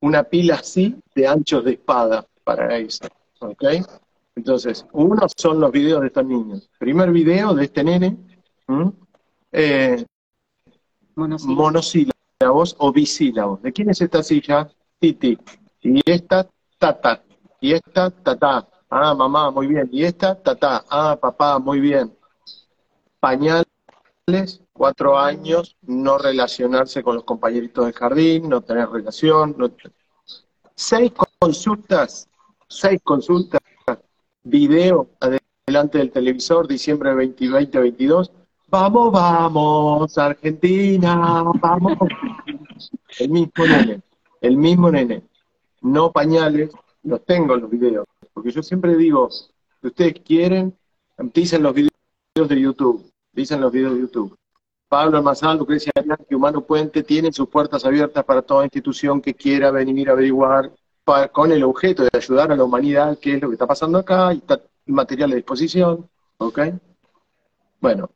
una pila así de anchos de espada para eso. ¿Ok? Entonces, uno son los videos de estos niños. Primer video de este nene, eh, monosílabos. o bisílabos. ¿De quién es esta silla? Titi. Y esta, tata. Y esta, tata. Ah, mamá, muy bien. Y esta, tata. Ah, papá, muy bien. Pañales, cuatro años, no relacionarse con los compañeritos del jardín, no tener relación, seis consultas, seis consultas, video adelante del televisor, diciembre de 2022. Vamos, vamos, Argentina, vamos. El mismo nene, el mismo nene. No pañales, los tengo los videos. Porque yo siempre digo, si ustedes quieren, dicen los videos de YouTube, dicen los videos de YouTube. Pablo Almazán, Lucrecia que Humano Puente tienen sus puertas abiertas para toda institución que quiera venir a averiguar con el objeto de ayudar a la humanidad qué es lo que está pasando acá y está material a disposición, ¿ok? Bueno,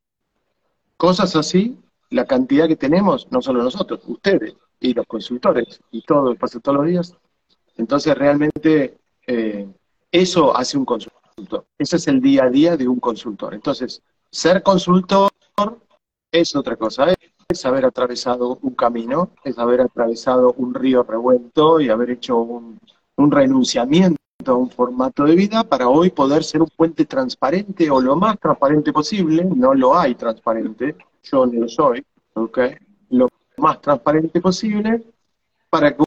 cosas así, la cantidad que tenemos, no solo nosotros, ustedes y los consultores y todo, pasa todos los días. Entonces realmente eh, eso hace un consultor. Ese es el día a día de un consultor. Entonces, ser consultor es otra cosa, es haber atravesado un camino, es haber atravesado un río revuelto y haber hecho un, un renunciamiento a un formato de vida para hoy poder ser un puente transparente o lo más transparente posible, no lo hay transparente, yo no lo soy, ¿ok? Lo más transparente posible para que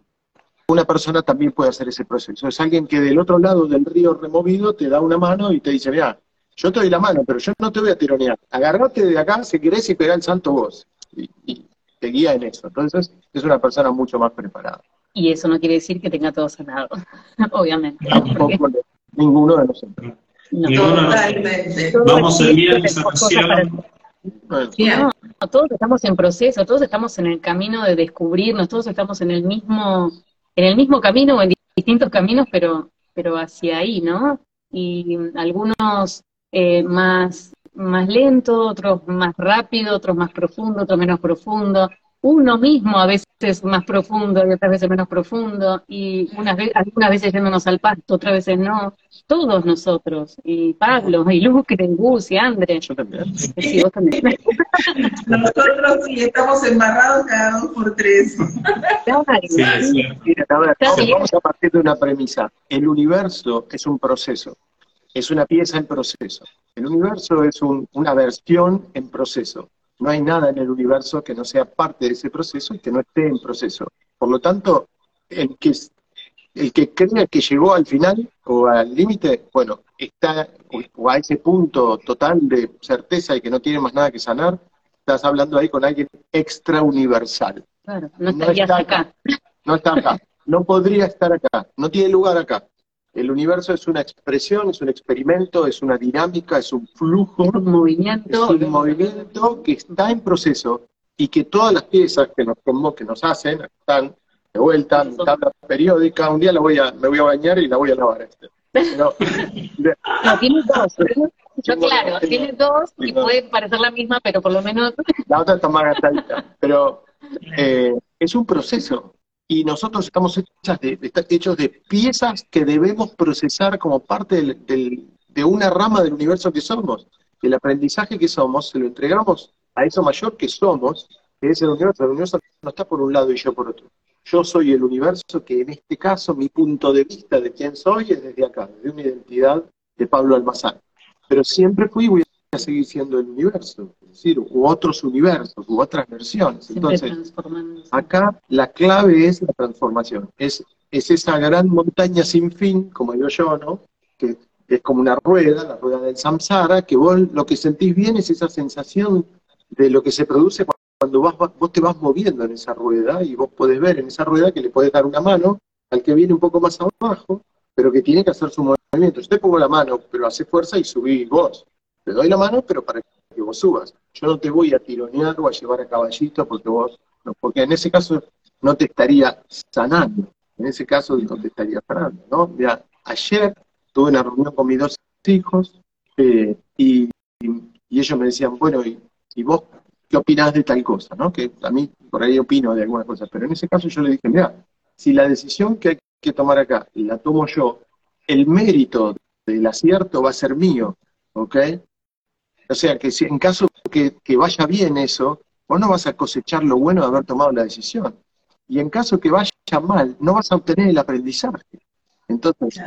una persona también pueda hacer ese proceso. Es alguien que del otro lado del río removido te da una mano y te dice, mira, yo te doy la mano, pero yo no te voy a tironear. Agarrate de acá si querés y pegá el santo vos. Y, te guía en eso. Entonces, es una persona mucho más preparada. Y eso no quiere decir que tenga todo sanado, obviamente. Tampoco ninguno de nosotros. Totalmente. Vamos el viernes a no, todos estamos en proceso, todos estamos en el camino de descubrirnos, todos estamos en el mismo, en el mismo camino o en distintos caminos, pero, pero hacia ahí, ¿no? Y algunos eh, más, más lento, otros más rápido, otros más profundo, otros menos profundo, uno mismo a veces más profundo y otras veces menos profundo, y unas veces, algunas veces yéndonos al pasto, otras veces no, todos nosotros, y Pablo, y Lucre, y Gus, y André. Yo también. Sí, vos también. Nosotros sí estamos embarrados cada dos por tres. Sí, sí. Mira, a ver, vamos a partir de una premisa. El universo es un proceso, es una pieza en proceso. El universo es un- una versión en proceso. No hay nada en el universo que no sea parte de ese proceso y que no esté en proceso. Por lo tanto, el que, el que crea que llegó al final o al límite, bueno, está o- a ese punto total de certeza y que no tiene más nada que sanar, estás hablando ahí con alguien extra universal. Claro, no No está acá. No está acá, no podría estar acá, no tiene lugar acá. El universo es una expresión, es un experimento, es una dinámica, es un flujo, Es un es movimiento. un movimiento que está en proceso y que todas las piezas que nos, como que nos hacen están de vuelta, mi tabla periódica, un día la voy a, me voy a bañar y la voy a lavar. Este. No, tiene dos. Yo, claro, tiene dos y tengo- puede parecer la misma, pero por lo menos la otra está más gastadita. Pero eh, es un proceso. Y nosotros estamos hechas de, hechos de piezas que debemos procesar como parte del- del- de una rama del universo que somos. El aprendizaje que somos se lo entregamos a eso mayor que somos, que es el universo. El universo no está por un lado y yo por otro. Yo soy el universo que en este caso mi punto de vista de quién soy es desde acá, desde una identidad de Pablo Almazán. Pero siempre fui y voy a seguir siendo el universo, es decir, u otros universos, u otras versiones. Entonces, acá la clave es la transformación, es, es esa gran montaña sin fin, como digo yo, ¿no? Que es como una rueda, la rueda del samsara, que vos lo que sentís bien es esa sensación de lo que se produce cuando vas, vos te vas moviendo en esa rueda y vos podés ver en esa rueda que le podés dar una mano al que viene un poco más abajo, pero que tiene que hacer su movimiento. Yo te pongo la mano, pero hace fuerza y subí vos. Te doy la mano, pero para que vos subas. Yo no te voy a tironear o a llevar a caballito porque vos, porque en ese caso no te estaría sanando. En ese caso no te estaría sanando, ¿no? Mira, ayer tuve una reunión con mis dos hijos eh, y, y- y ellos me decían, bueno, ¿y, y vos qué opinás de tal cosa? ¿no? Que a mí por ahí opino de algunas cosas, pero en ese caso yo le dije, mira, si la decisión que hay que tomar acá la tomo yo, el mérito del acierto va a ser mío, ¿ok? O sea, que si en caso que, que vaya bien eso, vos no vas a cosechar lo bueno de haber tomado la decisión. Y en caso que vaya mal, no vas a obtener el aprendizaje. Entonces,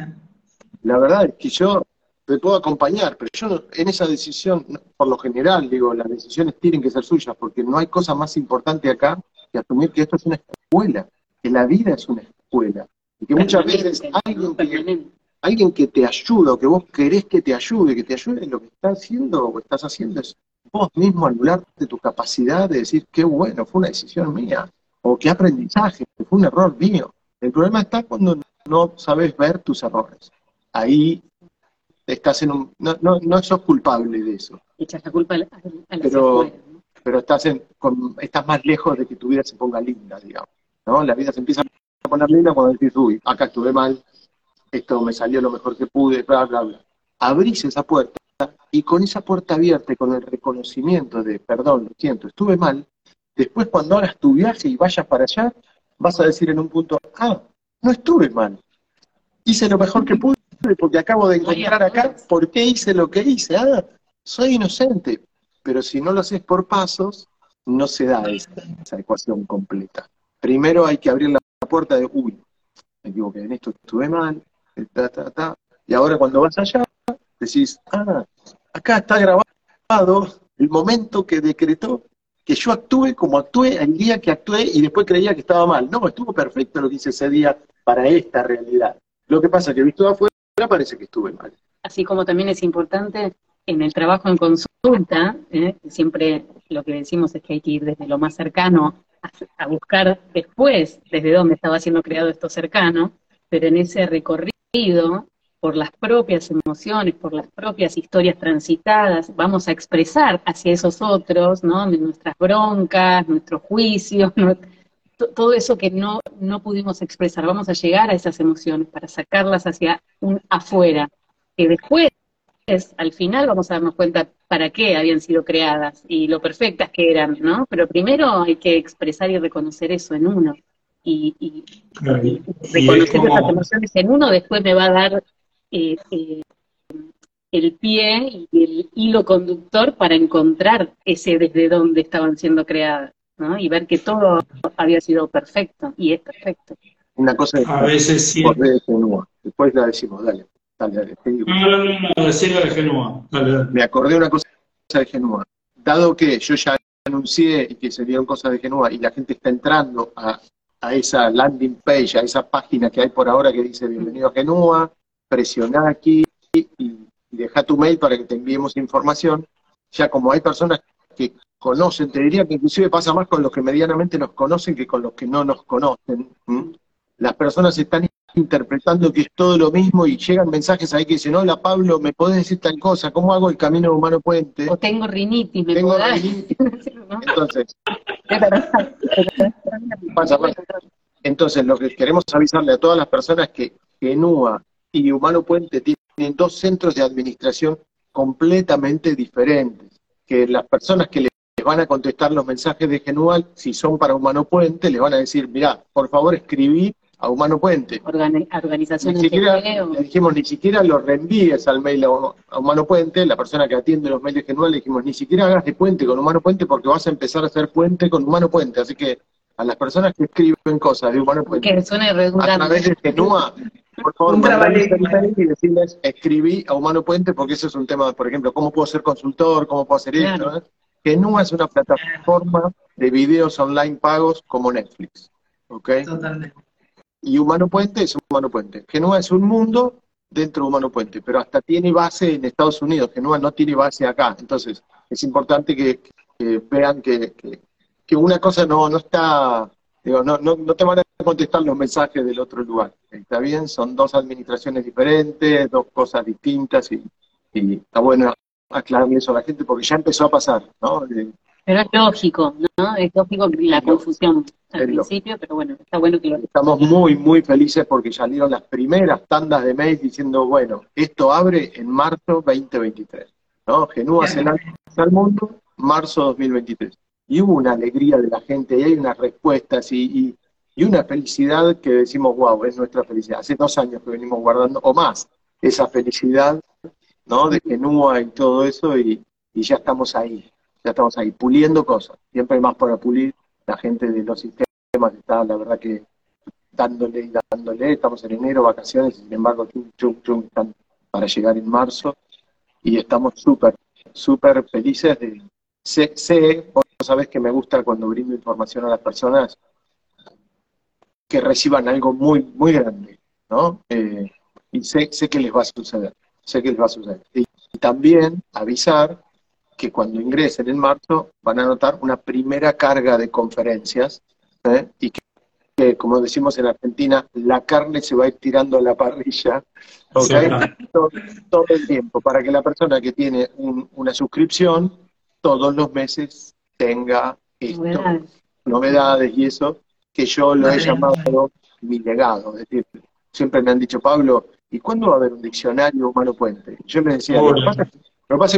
la verdad es que yo te puedo acompañar, pero yo en esa decisión, por lo general, digo, las decisiones tienen que ser suyas, porque no hay cosa más importante acá que asumir que esto es una escuela, que la vida es una escuela. Y que muchas veces alguien que. Alguien que te ayuda o que vos querés que te ayude, que te ayude en lo que estás haciendo o estás haciendo es vos mismo anularte tu capacidad de decir qué bueno, fue una decisión mía, o qué aprendizaje, fue un error mío. El problema está cuando no sabes ver tus errores. Ahí estás en un... No, no, no sos culpable de eso, Echas la culpa a la, a la Pero- pero estás, en, con- estás más lejos de que tu vida se ponga linda, digamos. ¿no? La vida se empieza a poner linda cuando decís, uy, acá estuve mal, esto me salió lo mejor que pude, bla, bla, bla. Abrís esa puerta y con esa puerta abierta y con el reconocimiento de, perdón, lo siento, estuve mal, después cuando hagas tu viaje y vayas para allá, vas a decir en un punto, ah, no estuve mal, hice lo mejor que pude porque acabo de encontrar acá por qué hice lo que hice, ah, soy inocente. pero si no lo haces por pasos, no se da esa, ecuación completa. Primero hay que abrir la puerta de, uy, me equivoqué, en esto estuve mal, y ahora cuando vas allá, decís, ah, acá está grabado el momento que decretó que yo actúe como actué el día que actué y después creía que estaba mal. No, estuvo perfecto lo que hice ese día para esta realidad. Lo que pasa es que visto de afuera parece que estuve mal. Así como también es importante en el trabajo en consulta, ¿eh? siempre lo que decimos es que hay que ir desde lo más cercano a, buscar después desde dónde estaba siendo creado esto cercano, pero en ese recorrido por las propias emociones, por las propias historias transitadas, vamos a expresar hacia esos otros, ¿no? Nuestras broncas, nuestros juicios, todo eso que no, no pudimos expresar. Vamos a llegar a esas emociones para sacarlas hacia un afuera, que después, al final, vamos a darnos cuenta para qué habían sido creadas y lo perfectas que eran, ¿no? Pero primero hay que expresar y reconocer eso en uno. Y, y, reconocer esas emociones en uno después me va a dar eh, eh, el pie y el hilo conductor para encontrar ese desde donde estaban siendo creadas, ¿no? Y ver que todo había sido perfecto y es perfecto. Una cosa a veces sí. Después la decimos, dale, dale, dale. No, no, no, no, de Genua. Me acordé una cosa de Genua. Dado que yo ya anuncié y que serían cosas de Genua y la gente está entrando a, a esa landing page, a esa página que hay por ahora que dice bienvenido a Genua, presiona aquí y, deja tu mail para que te enviemos información. Ya como hay personas que conocen, te diría que inclusive pasa más con los que medianamente nos conocen que con los que no nos conocen. Las personas están interpretando que es todo lo mismo y llegan mensajes ahí que dicen, hola Pablo, ¿me podés decir tal cosa? ¿Cómo hago el camino humano puente? O tengo rinitis, ¿me tengo rinitis. Entonces, Entonces, lo que queremos avisarle a todas las personas que Genúa y Humano Puente tienen dos centros de administración completamente diferentes, que las personas que les van a contestar los mensajes de Genual, si son para Humano Puente, les van a decir, mira, por favor escribí a Humano Puente. organizaciones ni siquiera, le dijimos, ni siquiera lo reenvíes al mail a, Humano Puente, la persona que atiende los mails de Genual, le dijimos, ni siquiera hagas de puente con Humano Puente porque vas a empezar a hacer puente con Humano Puente, así que a las personas que escriben cosas de Humano Puente, que suene redundante. a través de Genua, por favor, y decirles, escribí a Humano Puente, porque eso es un tema, por ejemplo, cómo puedo ser consultor, cómo puedo hacer esto. Que no es una plataforma de videos online pagos como Netflix. ¿Ok? Totalmente. Y Humano Puente es Humano Puente. Genua es un mundo dentro de Humano Puente, pero hasta tiene base en Estados Unidos. Genua no tiene base acá. Entonces, es importante que, vean que, que, una cosa no, no está, digo, no, no, no te van a contestar los mensajes del otro lugar. ¿Está bien? Son dos administraciones diferentes, dos cosas distintas y, está bueno aclararle eso a la gente porque ya empezó a pasar, ¿no? Pero es lógico, ¿no? Es lógico la confusión al principio, pero bueno, está bueno que lo... Estamos muy, muy felices porque salieron las primeras tandas de mails diciendo, bueno, esto abre en marzo 2023, ¿no? Genúa se lanza al mundo, marzo 2023. Y hubo una alegría de la gente y hay unas respuestas y y una felicidad que decimos, wow, es nuestra felicidad. Hace dos años que venimos guardando, o más, esa felicidad, ¿no? De Genúa y todo eso, y, ya estamos ahí, ya estamos ahí, puliendo cosas. Siempre hay más para pulir. La gente de los sistemas está, la verdad que, dándole y dándole. Estamos en enero, vacaciones, sin embargo, chum, chum, están para llegar en marzo, y estamos súper, súper felices de... Sé, sé, vos sabés que me gusta cuando brindo información a las personas, que reciban algo muy, muy grande, ¿no? Eh, y sé, sé que les va a suceder, sé que les va a suceder. Y, también avisar que cuando ingresen en marzo van a notar una primera carga de conferencias ¿eh? y que, como decimos en Argentina, la carne se va a ir tirando a la parrilla todo, el tiempo, para que la persona que tiene una suscripción todos los meses tenga esto, novedades y eso, que yo lo he llamado mi legado. Es decir, siempre me han dicho, Pablo, ¿y cuándo va a haber un diccionario humano puente? Yo les decía, lo que, pasa, es que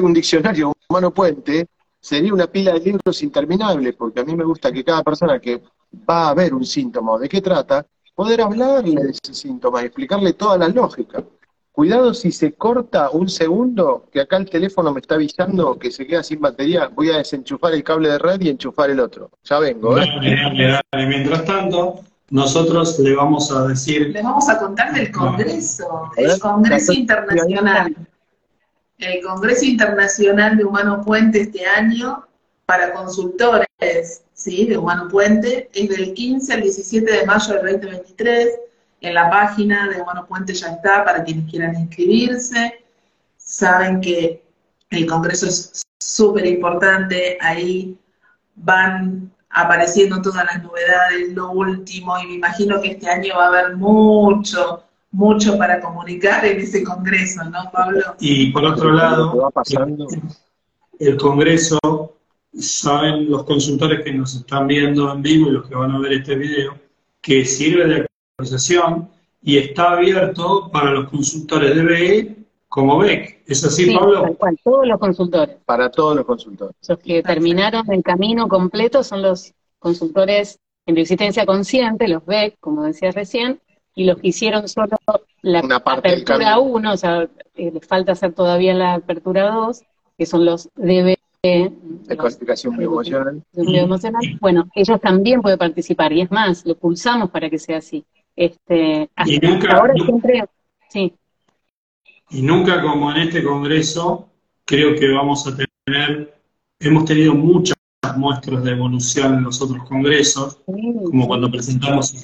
un diccionario humano puente sería una pila de libros interminables, porque a mí me gusta que cada persona que va a ver un síntoma o de qué trata, poder hablarle de ese síntoma y explicarle toda la lógica. Cuidado si se corta un segundo, que acá el teléfono me está avisando que se queda sin batería, voy a desenchufar el cable de red y enchufar el otro. Ya vengo, ¿eh? Dale, dale, dale. Mientras tanto, nosotros le vamos a decir, Les vamos a contar del Congreso, el Congreso Internacional. El Congreso Internacional de Humano Puente este año para consultores, ¿sí? De Humano Puente, es del 15 al 17 de mayo del 2023. En la página de Humano Puente ya está para quienes quieran inscribirse. Saben que el Congreso es súper importante, ahí van apareciendo todas las novedades, lo último, y me imagino que este año va a haber mucho, mucho para comunicar en ese congreso, ¿no, Pablo? y por otro lado, va pasando. el Congreso, saben los consultores que nos están viendo en vivo y los que van a ver este video, que sirve de actualización y está abierto para los consultores de BE como BEC. ¿Es así, Sí, Pablo? cual, todos los consultores. Para todos los consultores. Los que terminaron el camino completo son los consultores en resistencia consciente, los BEC, como decía recién, y los que hicieron solo la Una parte del apertura camino. 1, o sea, eh, les falta hacer todavía la apertura 2, que son los DB, De los calificación bioemocional. de bioemocional. Bueno, ellos también pueden participar, y es más, lo pulsamos para que sea así. Este, Y hasta nunca- ahora siempre, sí, Y nunca como en este Congreso, creo que vamos a tener, hemos tenido muchas muestras de evolución en los otros congresos, como cuando presentamos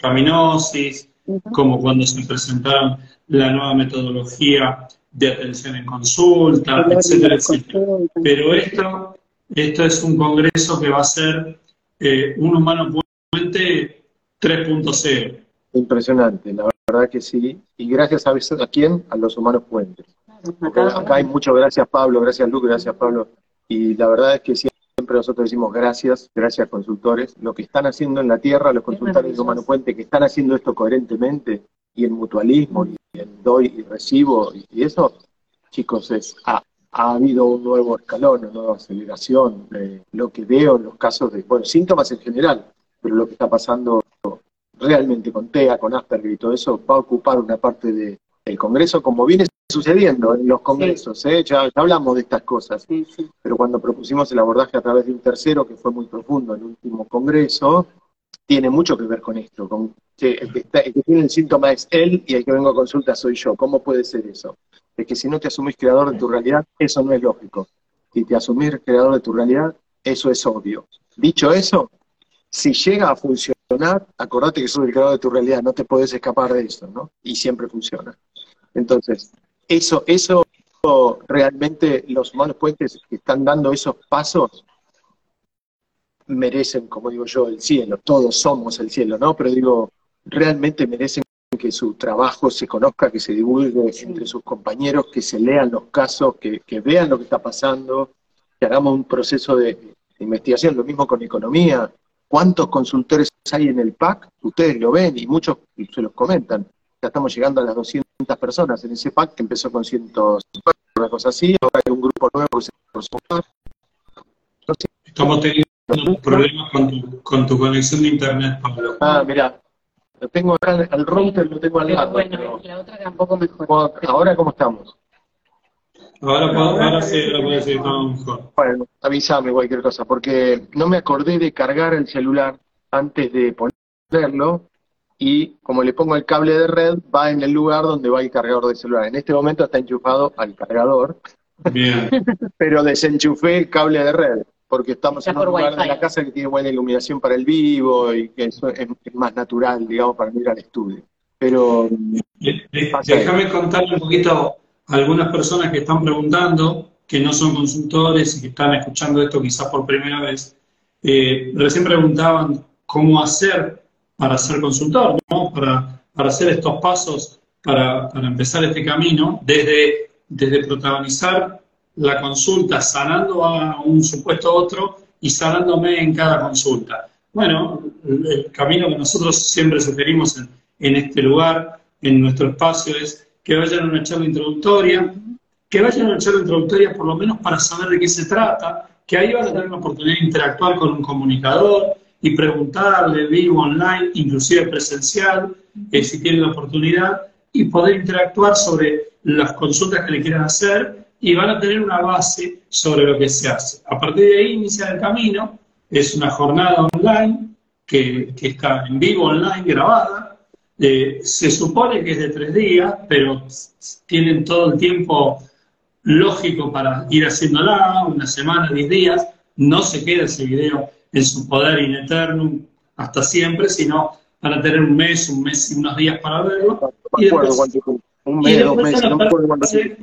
Como cuando se presentaron la nueva metodología de atención en consulta, etcétera, etcétera. consulta. Pero esto, esto es un congreso que va a ser eh, un humano puente 3.0. Impresionante, la verdad que sí. Y gracias a, quién? A los humanos puentes. Porque Acá- acá hay mucho gracias Pablo, gracias Luke, gracias Pablo. Y la verdad es que siempre nosotros decimos gracias, gracias consultores. Lo que están haciendo en la tierra, los consultores de. Humano Puente, que están haciendo esto coherentemente y en mutualismo y en doy y recibo y, y eso, chicos, es ha, ha habido un nuevo escalón, una nueva aceleración. Eh, lo que veo en los casos de, bueno, síntomas en general, pero lo que está pasando realmente con TEA, con Asperger y todo eso, va a ocupar una parte de- del Congreso, como viene sucediendo en los congresos. ¿eh? Ya, ya hablamos de estas cosas, Sí, sí. pero cuando propusimos el abordaje a través de un tercero, que fue muy profundo en el último Congreso, tiene mucho que ver con esto, con que el que, está- el que tiene el síntoma es él y el que vengo a consulta soy yo. ¿Cómo puede ser eso? Es que si no te asumís creador de tu realidad, eso no es lógico. Si te asumís creador de tu realidad, eso es obvio. Dicho eso, si llega a funcionar, acordate que sos el creador de tu realidad, no te podés escapar de eso, ¿no? Y siempre funciona. Entonces, eso, eso realmente los humanos puentes que están dando esos pasos merecen, como digo yo, el cielo. Todos somos el cielo, ¿no? Pero digo, realmente merecen que su trabajo se conozca, que se divulgue entre sus compañeros, que se lean los casos, que, que vean lo que está pasando, que hagamos un proceso de, de investigación. Lo mismo con economía. ¿Cuántos consultores hay en el PAC? Ustedes lo ven y muchos se los comentan. Ya estamos llegando a las 200 personas en ese PAC que empezó con 150, una cosa así. Ahora hay un grupo nuevo que se va a sumar. Estamos teniendo problemas con tu, con tu conexión de internet, Pablo. Ah, mira, lo tengo acá, al router lo tengo al lado. bueno, pero- la otra tampoco mejor. ¿cómo- Ahora, ¿cómo estamos? Ahora, puedo- ahora sí, puede ser todo mejor. Bueno, avísame cualquier cosa, porque no me acordé de cargar el celular antes de ponerlo y como le pongo el cable de red, va en el lugar donde va el cargador de celular. En este momento está enchufado al cargador, Bien. pero desenchufé el cable de red, porque estamos Está en un lugar Wi-Fi. de la casa que tiene buena iluminación para el vivo y que eso es, es más natural, digamos, para ir al estudio. Pero Déjame contarle un poquito a algunas personas que están preguntando, que no son consultores y que están escuchando esto quizás por primera vez. Eh, recién preguntaban cómo hacer para ser consultor, ¿no? para, para hacer estos pasos, para, para empezar este camino, desde, desde protagonizar la consulta, sanando a un supuesto otro y sanándome en cada consulta. Bueno, el, camino que nosotros siempre sugerimos en, en este lugar, en nuestro espacio, es que vayan a una charla introductoria, que vayan a una charla introductoria por lo menos para saber de qué se trata, que ahí van a tener la oportunidad de interactuar con un comunicador y preguntarle vivo, online, inclusive presencial, eh, si tienen la oportunidad, y poder interactuar sobre las consultas que le quieran hacer y van a tener una base sobre lo que se hace. A partir de ahí iniciar el camino, es una jornada online que, está en vivo, online, grabada. Eh, se supone que es de tres días, pero tienen todo el tiempo lógico para ir haciéndola, una semana, diez días. No se queda ese video en su poder in eternum hasta siempre, sino van a tener un mes, un mes y unos días para verlo. y después, un mes, dos meses,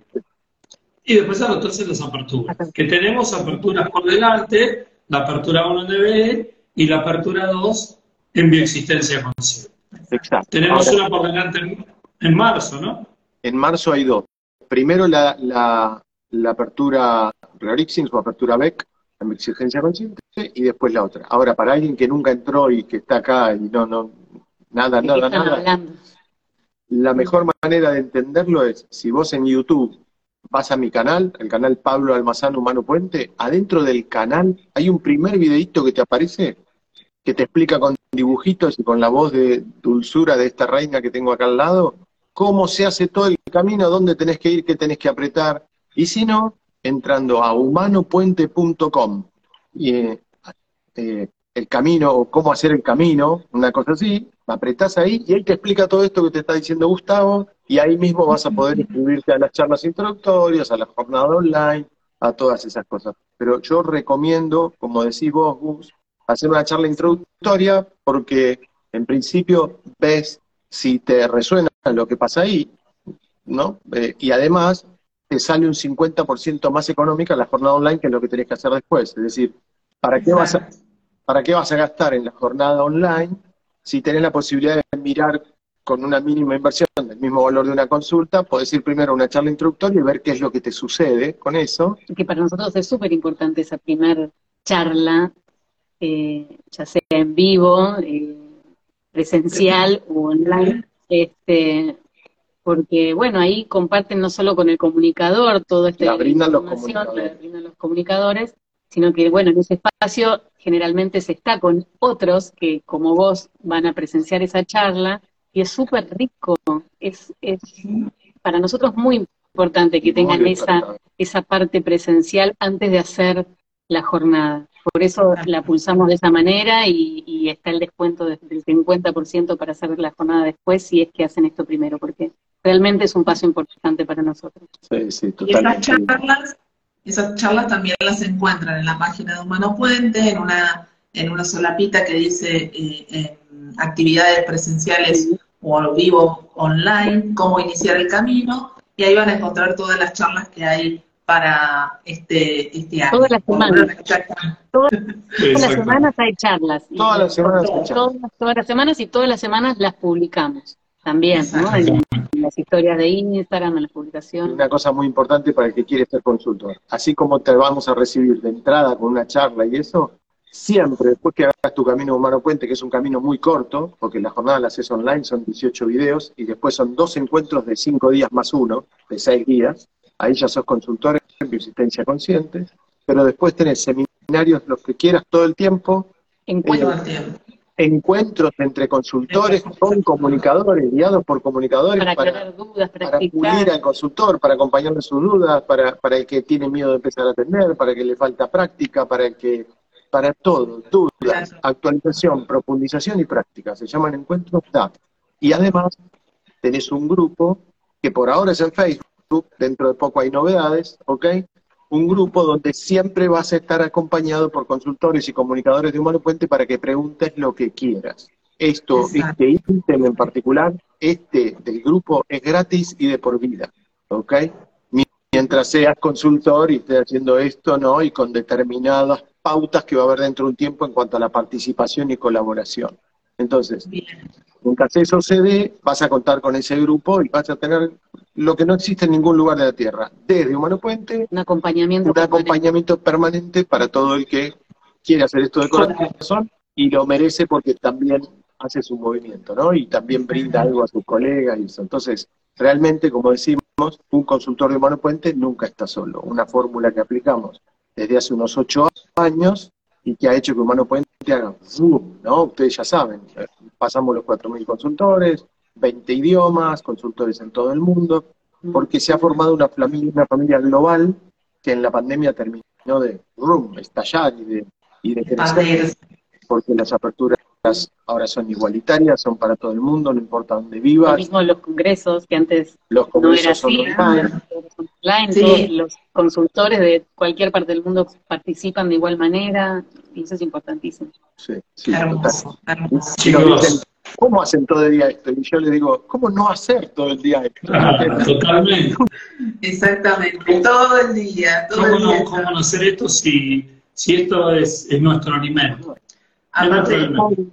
y después anotarse las aperturas. Que tenemos aperturas por delante, la apertura 1 en DBE y la apertura 2 en bioexistencia consciente. Exacto. Tenemos una por delante en, marzo, ¿no? En marzo hay dos. Primero la, la, apertura Rarixins o apertura BEC en bioexistencia consciente y después la otra. Ahora, para alguien que nunca entró y que está acá y no, no, nada, nada, nada. La mejor manera de entenderlo es, si vos en YouTube vas a mi canal, el canal Pablo Almazán Humano Puente, adentro del canal hay un primer videito que te aparece que te explica con dibujitos y con la voz de dulzura de esta reina que tengo acá al lado, cómo se hace todo el camino, dónde tenés que ir, qué tenés que apretar. Y si no, entrando a humanopuente.com y eh, eh, el camino o cómo hacer el camino, una cosa así, apretás ahí y él te explica todo esto que te está diciendo Gustavo y ahí mismo vas a poder inscribirte a las charlas introductorias, a la jornada online, a todas esas cosas. Pero yo recomiendo, como decís vos, Gus, hacer una charla introductoria porque en principio ves si te resuena lo que pasa ahí, ¿no? Eh, y además te sale un 50% más económica la jornada online que lo que tenés que hacer después. Es decir, ¿para qué vas a, ¿para qué vas a gastar en la jornada online si tenés la posibilidad de mirar con una mínima inversión del mismo valor de una consulta, podés ir primero a una charla introductoria y ver qué es lo que te sucede con eso. Que para nosotros es súper importante esa primera charla, eh, ya sea en vivo, eh, presencial o online, este, porque bueno, ahí comparten no solo con el comunicador todo este la brindan los comunicadores. brindan los comunicadores, sino que bueno, en ese espacio generalmente se está con otros que como vos van a presenciar esa charla y es súper rico, es, es para nosotros muy importante que tengan esa, esa parte presencial antes de hacer la jornada. Por eso la pulsamos de esa manera y, está el descuento del 50% para hacer la jornada después si es que hacen esto primero, porque realmente es un paso importante para nosotros. Sí, sí, totalmente. Y esas charlas, esas charlas también las encuentran en la página de Humano Puente, en una, en una solapita que dice eh, actividades presenciales o vivo online, cómo iniciar el camino, y ahí van a encontrar todas las charlas que hay para este, este año. Todas las semanas. Todas, las semanas hay charlas. Todas las semanas hay charlas. Todas, las semanas y todas las semanas las publicamos también, ¿no? En, las historias de Instagram, en las publicaciones. Una cosa muy importante para el que quiere ser consultor. Así como te vamos a recibir de entrada con una charla y eso, siempre, después que hagas tu camino humano puente, que es un camino muy corto, porque la jornada la haces online, son 18 videos, y después son dos encuentros de 5 días más uno, de 6 días, ahí ya sos consultor en bioasistencia consciente, pero después tenés seminarios, los que quieras, todo el tiempo. Encuentros, encuentros entre consultores con comunicadores, guiados por comunicadores, para, para, dudas, para pulir al consultor, para acompañarle sus dudas, para, para el que tiene miedo de empezar a atender, para el que le falta práctica, para el que para todo, dudas, actualización, profundización y práctica. Se llaman encuentros DAP. Y además tenés un grupo que por ahora es en Facebook, dentro de poco hay novedades, ¿ok? Un grupo donde siempre vas a estar acompañado por consultores y comunicadores de Humano Puente para que preguntes lo que quieras. Esto, este ítem en particular, este del grupo es gratis y de por vida, ¿ok? Mientras seas consultor y estés haciendo esto, ¿no? Y con determinadas pautas que va a haber dentro de un tiempo en cuanto a la participación y colaboración. Entonces, mientras eso se dé, vas a contar con ese grupo y vas a tener lo que no existe en ningún lugar de la Tierra, desde Humano Puente, un acompañamiento, un permanente. acompañamiento permanente para todo el que quiere hacer esto de corazón y lo merece porque también hace su movimiento, ¿no? Y también brinda algo a sus colegas y eso. Entonces, realmente, como decimos, un consultor de Humano Puente nunca está solo. Una fórmula que aplicamos desde hace unos ocho años y que ha hecho que Humano Puente haga zoom, ¿no? Ustedes ya saben, pasamos los 4.000 consultores, 20 idiomas, consultores en todo el mundo, porque se ha formado una familia, una familia global que en la pandemia terminó de room, estallar y de, y de crecer, porque las aperturas ahora son igualitarias, son para todo el mundo, no importa dónde vivas. Lo mismo los congresos, que antes los congresos no era así, son online, todos los consultores de cualquier parte del mundo participan de igual manera, y eso es importantísimo. Sí, sí, hermoso, hermoso. Chicos, ¿cómo hacen todo el día esto? Y yo les digo, ¿cómo no hacer todo el día esto? Ah, totalmente. Exactamente, todo el día. Todo ¿Cómo, el día no, ¿Cómo no hacer esto si, si esto es, es nuestro alimento? Aparte,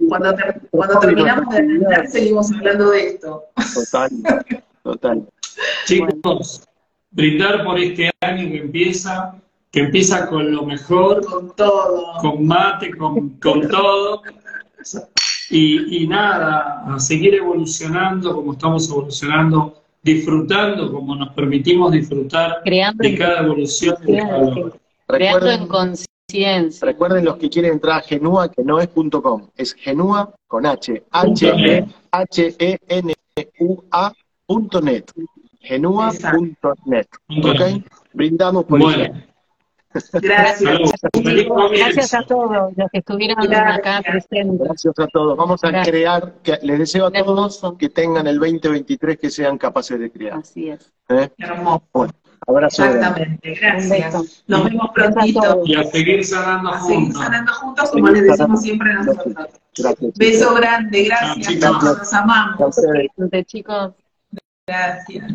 cuando, ter, cuando terminamos de entender, seguimos hablando de esto. Total, total. Chicos, brindar por este año que empieza, que empieza con lo mejor, con todo, con mate, con, con todo. Y, y, nada, a seguir evolucionando como estamos evolucionando, disfrutando como nos permitimos disfrutar Creando de cada evolución. De cada Creando en conciencia. Recuerden los que quieren entrar a Genua, que no es .com, es Genua con H, H E H E N U A punto net. Genua.net. ¿Ok? Brindamos por Bueno. eso. Gracias. Gracias a todos los que estuvieron Gracias. acá presentes. Gracias a todos. Vamos a Gracias. crear, que les deseo a todos que tengan el 2023 que sean capaces de crear. Así es. ¿eh? Hermoso. Abrazo. Exactamente, gracias. Nos vemos prontito. Y a seguir sanando a juntos. Seguir sanando juntos, como les decimos siempre a nosotros. Gracias, Beso grande, gracias. Chao. Nos amamos. Gracias, chicos. Gracias.